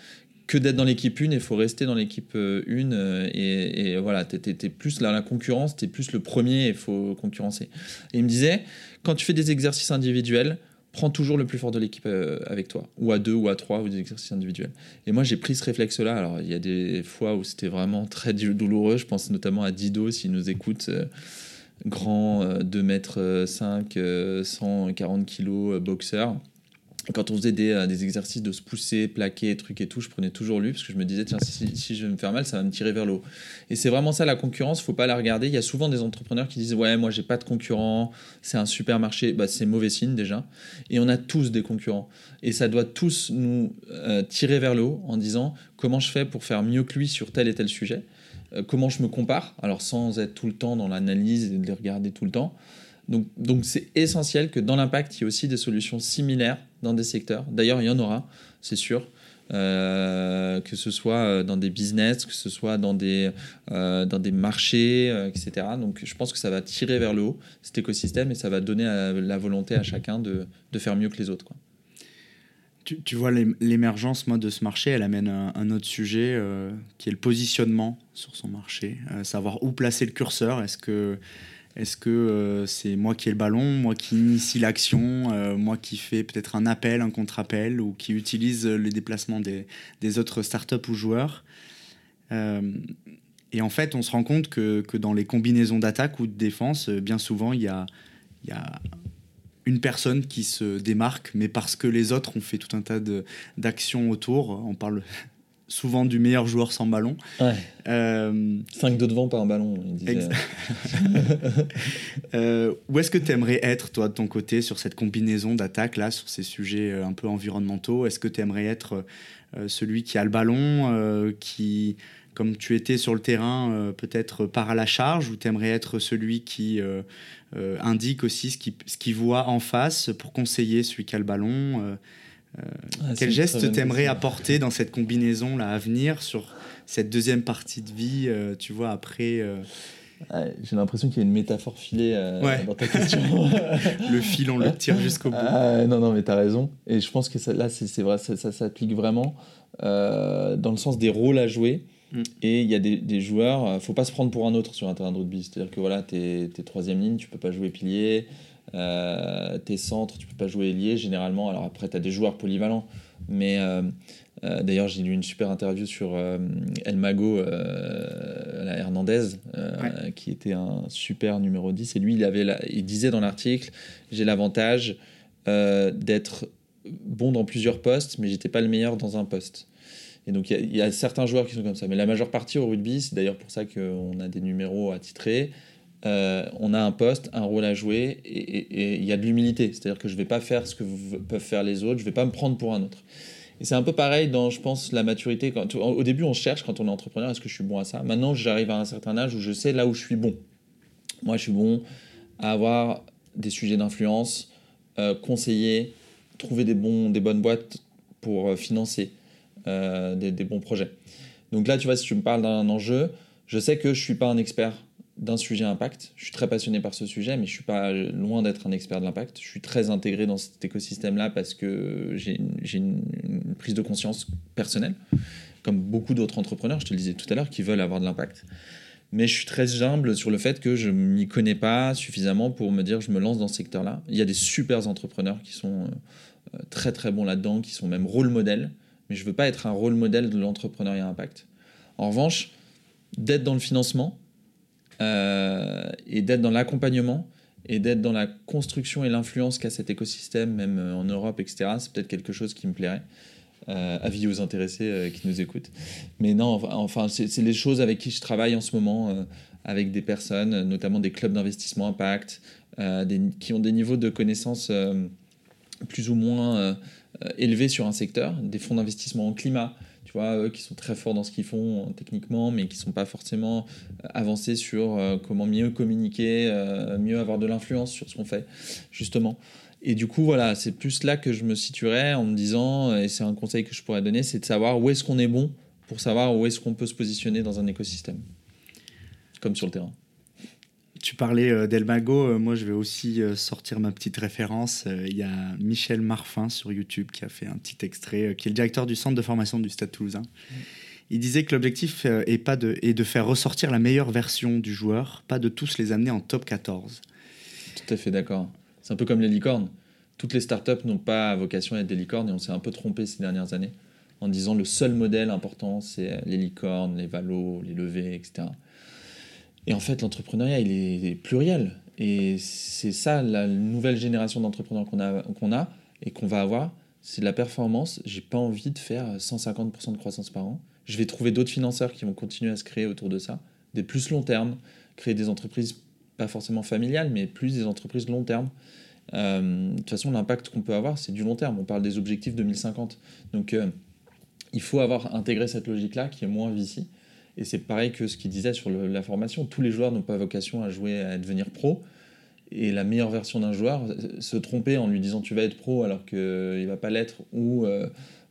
que d'être dans l'équipe 1 il faut rester dans l'équipe 1 euh, euh, et, voilà, tu es, plus la concurrence, tu es plus le premier et il faut concurrencer. Il me disait, quand tu fais des exercices individuels, prends toujours le plus fort de l'équipe avec toi, ou à deux, ou à trois, ou des exercices individuels. Et moi, j'ai pris ce réflexe-là. Alors, il y a des fois où c'était vraiment très douloureux. Je pense notamment à Dido, s'il nous écoute grand, 2 euh, mètres 5, 140 kilos, boxeur. Quand on faisait des, euh, des, exercices de se pousser, plaquer, trucs et tout, je prenais toujours lui parce que je me disais, tiens, si, si, je vais me faire mal, ça va me tirer vers le haut. Et c'est vraiment ça la concurrence, faut pas la regarder. Il y a souvent des entrepreneurs qui disent, ouais, moi j'ai pas de concurrent, c'est un super marché. Bah, c'est mauvais signe déjà. Et on a tous des concurrents. Et ça doit tous nous euh, tirer vers le haut en disant, comment je fais pour faire mieux que lui sur tel et tel sujet? Comment je me compare, alors sans être tout le temps dans l'analyse et de les regarder tout le temps. Donc, donc c'est essentiel que dans l'impact, il y ait aussi des solutions similaires dans des secteurs. D'ailleurs, il y en aura, c'est sûr. Euh, que ce soit euh, dans des business, que ce soit dans des, dans des marchés, etc. Donc je pense que ça va tirer vers le haut cet écosystème et ça va donner la volonté à chacun de, de faire mieux que les autres. Tu, vois l'émergence moi de ce marché, elle amène un, autre sujet euh, qui est le positionnement sur son marché, euh, savoir où placer le curseur. Est-ce que est-ce euh, c'est moi qui ai le ballon, moi qui initie l'action, moi qui fais peut-être un appel, un contre-appel, ou qui utilise les déplacements des, autres startups ou joueurs? Et en fait, on se rend compte que, que dans les combinaisons d'attaque ou de défense, bien souvent, il y a, y a une personne qui se démarque, mais parce que les autres ont fait tout un tas d'actions autour. On parle souvent du meilleur joueur sans ballon. Ouais. Euh, 5 de devant, pas un ballon. Il disait. Ex- euh, où est-ce que tu aimerais être, toi, de ton côté, sur cette combinaison d'attaques, là, sur ces sujets euh, un peu environnementaux? Est-ce que tu aimerais être euh, celui qui a le ballon, qui, comme tu étais sur le terrain, euh, peut-être part à la charge, ou tu aimerais être celui qui euh, euh, indique aussi ce qu'il voit en face pour conseiller celui qui a le ballon Ah, Quel geste t'aimerais apporter dans cette combinaison-là à venir sur cette deuxième partie de vie, tu vois, après Ouais, J'ai l'impression qu'il y a une métaphore filée Ouais. dans ta question. le fil, on le tire jusqu'au bout Ah, non, non, mais t'as raison. Et je pense que ça, là, c'est vrai, ça, ça s'applique vraiment dans le sens des rôles à jouer. Mm. Et il y a des, des joueurs, euh, faut pas se prendre pour un autre sur un terrain de rugby. C'est-à-dire que voilà, t'es troisième ligne, tu peux pas jouer pilier. Euh, t'es centre, tu peux pas jouer ailier généralement. Alors après, t'as des joueurs polyvalents. Mais euh, euh, d'ailleurs, j'ai lu une super interview sur El Mago, la Hernandez, qui était un super numéro 10. Et lui, il, avait la- il disait dans l'article J'ai l'avantage d'être bon dans plusieurs postes, mais j'étais pas le meilleur dans un poste. Et donc, il y a- certains joueurs qui sont comme ça. Mais la majeure partie au rugby, c'est d'ailleurs pour ça qu'on a des numéros attitrés. Euh, on a un poste, un rôle à jouer, et- il y a de l'humilité. C'est-à-dire que je vais pas faire ce que peuvent faire les autres, je vais pas me prendre pour un autre. Et c'est un peu pareil dans, je pense, la maturité. Au début, on cherche quand on est entrepreneur, est-ce que je suis bon à ça? Maintenant, j'arrive à un certain âge où je sais là où je suis bon. Moi, je suis bon à avoir des sujets d'influence, euh, conseiller, trouver des bonnes boîtes pour euh, financer euh, des, bons projets. Donc là, tu vois, si tu me parles d'un enjeu, je sais que je suis pas un expert d'un sujet impact. Je suis très passionné par ce sujet, mais je suis pas loin d'être un expert de l'impact. Je suis très intégré dans cet écosystème-là parce que j'ai une, prise de conscience personnelle, comme beaucoup d'autres entrepreneurs, je te le disais tout à l'heure, qui veulent avoir de l'impact. Mais je suis très humble sur le fait que je m'y connais pas suffisamment pour me dire je me lance dans ce secteur-là. Il y a des super entrepreneurs qui sont euh, très très bons là-dedans, qui sont même rôle modèles, mais je veux pas être un rôle modèle de l'entrepreneuriat impact. En revanche, d'être dans le financement euh, et d'être dans l'accompagnement et d'être dans la construction et l'influence qu'a cet écosystème, même en Europe, etc., c'est peut-être quelque chose qui me plairait. Euh, avis aux intéressés euh, qui nous écoutent. Mais non, enfin, c'est les choses avec qui je travaille en ce moment, euh, avec des personnes, notamment des clubs d'investissement impact, euh, qui ont des niveaux de connaissances plus ou moins élevés sur un secteur, des fonds d'investissement en climat, tu vois, qui sont très forts dans ce qu'ils font euh, techniquement, mais qui ne sont pas forcément euh, avancés sur euh, comment mieux communiquer, euh, mieux avoir de l'influence sur ce qu'on fait, justement. Et du coup, voilà, c'est plus là que je me situerais en me disant, et c'est un conseil que je pourrais donner, c'est de savoir où est-ce qu'on est bon pour savoir où est-ce qu'on peut se positionner dans un écosystème, comme sur le terrain. Tu parlais euh, d'Elmago, euh, moi je vais aussi euh, sortir ma petite référence. Il y a Michel Marfin sur YouTube qui a fait un petit extrait, qui est le directeur du centre de formation du Stade Toulousain. Il disait que l'objectif est, pas de, est de faire ressortir la meilleure version du joueur, pas de tous les amener en top 14. Tout à fait d'accord. C'est un peu comme les licornes. Toutes les startups n'ont pas vocation à être des licornes et on s'est un peu trompé ces dernières années en disant le seul modèle important c'est les licornes, les valos, les levées, etc. Et en fait, l'entrepreneuriat, il est pluriel. Et c'est ça, la nouvelle génération d'entrepreneurs qu'on a, qu'on a et qu'on va avoir, c'est de la performance. J'ai pas envie de faire 150% de croissance par an. Je vais trouver d'autres financeurs qui vont continuer à se créer autour de ça, des plus long terme, créer des entreprises pas forcément familiales, mais plus des entreprises long terme. Euh, de toute façon, l'impact qu'on peut avoir, c'est du long terme. On parle des objectifs 2050. Donc, euh, il faut avoir intégré cette logique-là qui est moins VC. Et c'est pareil que ce qu'il disait sur la formation. Tous les joueurs n'ont pas vocation à jouer, à devenir pro. Et la meilleure version d'un joueur, euh, se tromper en lui disant tu vas être pro alors qu'il ne va pas l'être, ou euh,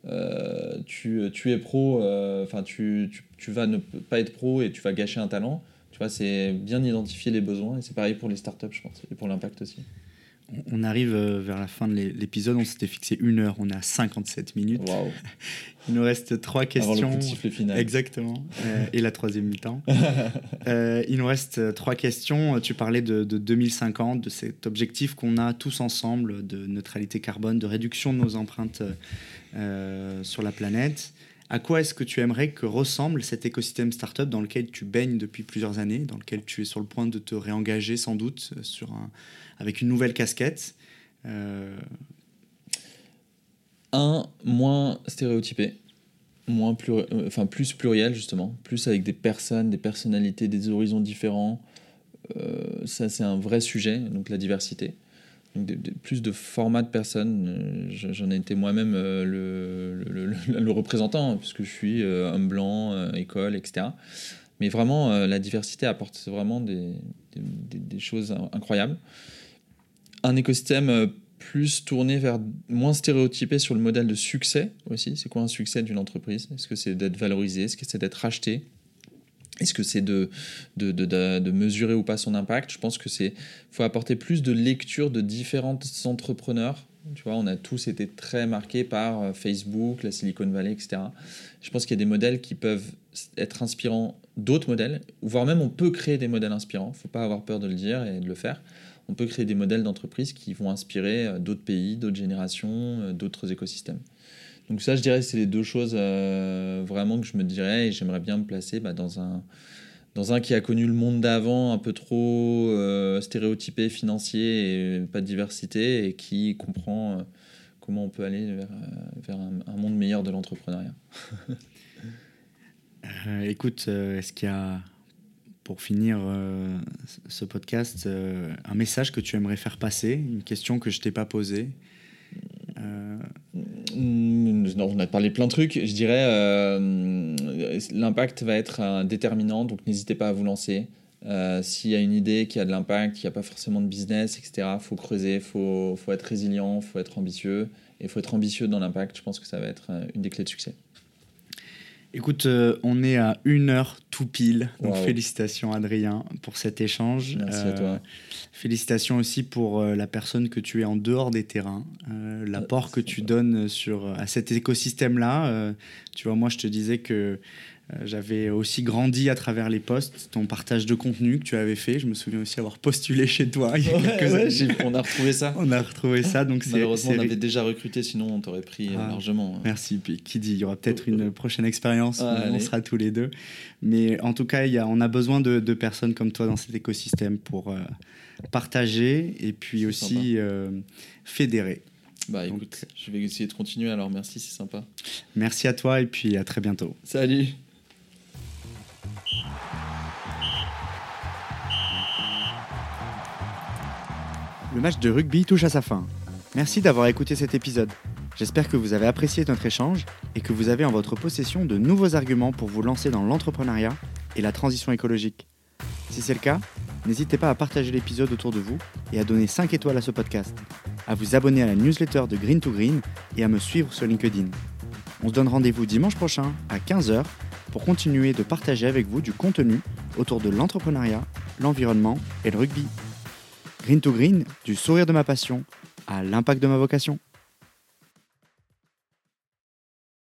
euh, tu, es pro, euh, enfin tu, tu, tu vas ne pas être pro et tu vas gâcher un talent. Tu vois, c'est bien identifier les besoins. Et c'est pareil pour les startups, je pense, et pour l'impact aussi. On- arrive euh, vers la fin de l'é- l'épisode, on s'était fixé une heure, on est à 57 minutes. Il nous reste trois Avant questions. le final. Exactement. Euh, et la troisième mi-temps. Euh, il nous reste trois questions. Tu parlais de, de 2050, de cet objectif qu'on a tous ensemble de neutralité carbone, de réduction de nos empreintes euh, sur la planète. À quoi est-ce que tu aimerais que ressemble cet écosystème startup dans lequel tu baignes depuis plusieurs années, dans lequel tu es sur le point de te réengager sans doute euh, avec une nouvelle casquette Euh, Un, moins stéréotypé. moins euh, enfin plus pluriel justement, plus avec des personnes, des personnalités, des horizons différents. Ça c'est un vrai sujet, donc la diversité. Plus de formats de personnes. Euh, je- J'en ai été moi-même euh, le, représentant, hein, puisque je suis euh, homme blanc, école, etc. Mais vraiment, la diversité apporte vraiment des, choses in- incroyables. Un écosystème plus tourné vers moins stéréotypé sur le modèle de succès aussi. C'est quoi un succès d'une entreprise? Est-ce que c'est d'être valorisé? Est-ce que c'est d'être racheté? Est-ce que c'est de, de, de, mesurer ou pas son impact? Je pense que c'est faut apporter plus de lecture de différents entrepreneurs. Tu vois, on a tous été très marqués par euh, Facebook, la Silicon Valley, etc. Je pense qu'il y a des modèles qui peuvent être inspirants d'autres modèles, voire même on peut créer des modèles inspirants. faut pas avoir peur de le dire et de le faire on peut créer des modèles d'entreprise qui vont inspirer euh, d'autres pays, d'autres générations, euh, d'autres écosystèmes. Donc ça, je dirais, c'est les deux choses euh, vraiment que je me dirais et j'aimerais bien me placer bah, dans un dans un qui a connu le monde d'avant un peu trop euh, stéréotypé, financier et pas de diversité et qui comprend euh, comment on peut aller vers, vers un, un monde meilleur de l'entrepreneuriat. Écoute, est-ce qu'il y a, pour finir ce podcast, un message que tu aimerais faire passer, une question que je t'ai pas posée? Euh, on a parlé plein de trucs. Je dirais euh, l'impact va être un déterminant, donc n'hésitez pas à vous lancer. Euh, S'il y a une idée qui a de l'impact, qui n'a pas forcément de business, etc., faut creuser, faut, faut être résilient, faut être ambitieux et faut être ambitieux dans l'impact. Je pense que ça va être euh, une des clés de succès. Écoute, euh, on est à une heure tout pile. Donc Wow. félicitations Adrien pour cet échange. Merci à Euh, toi. Félicitations aussi pour euh, la personne que tu es en dehors des terrains, l'apport que tu donnes sur, à cet écosystème-là. Tu vois, moi, je te disais que j'avais aussi grandi à travers les posts, ton partage de contenu que tu avais fait. Je me souviens aussi avoir postulé chez toi il y a Ouais, quelques ouais, années. j'ai- on a retrouvé ça. On a retrouvé ça, donc Malheureusement, on avait déjà recruté, sinon on t'aurait pris euh, Ah. largement. Merci. Puis qui dit, il y aura peut-être une prochaine expérience. Ah, on allez. sera tous les deux. Mais en tout cas, il y a, on a besoin de, de personnes comme toi dans cet écosystème pour euh, partager et puis aussi euh, fédérer. Bah Donc- écoute, je vais essayer de continuer alors. Merci, c'est sympa. Merci à toi et puis à très bientôt. Salut. Le match de rugby touche à sa fin. Merci d'avoir écouté cet épisode. J'espère que vous avez apprécié notre échange et que vous avez en votre possession de nouveaux arguments pour vous lancer dans l'entrepreneuriat et la transition écologique. Si c'est le cas, n'hésitez pas à partager l'épisode autour de vous et à donner 5 étoiles à ce podcast, à vous abonner à la newsletter de Green to Green et à me suivre sur LinkedIn. On se donne rendez-vous dimanche prochain à 15h pour continuer de partager avec vous du contenu autour de l'entrepreneuriat, l'environnement et le rugby. Green to Green, du sourire de ma passion à l'impact de ma vocation.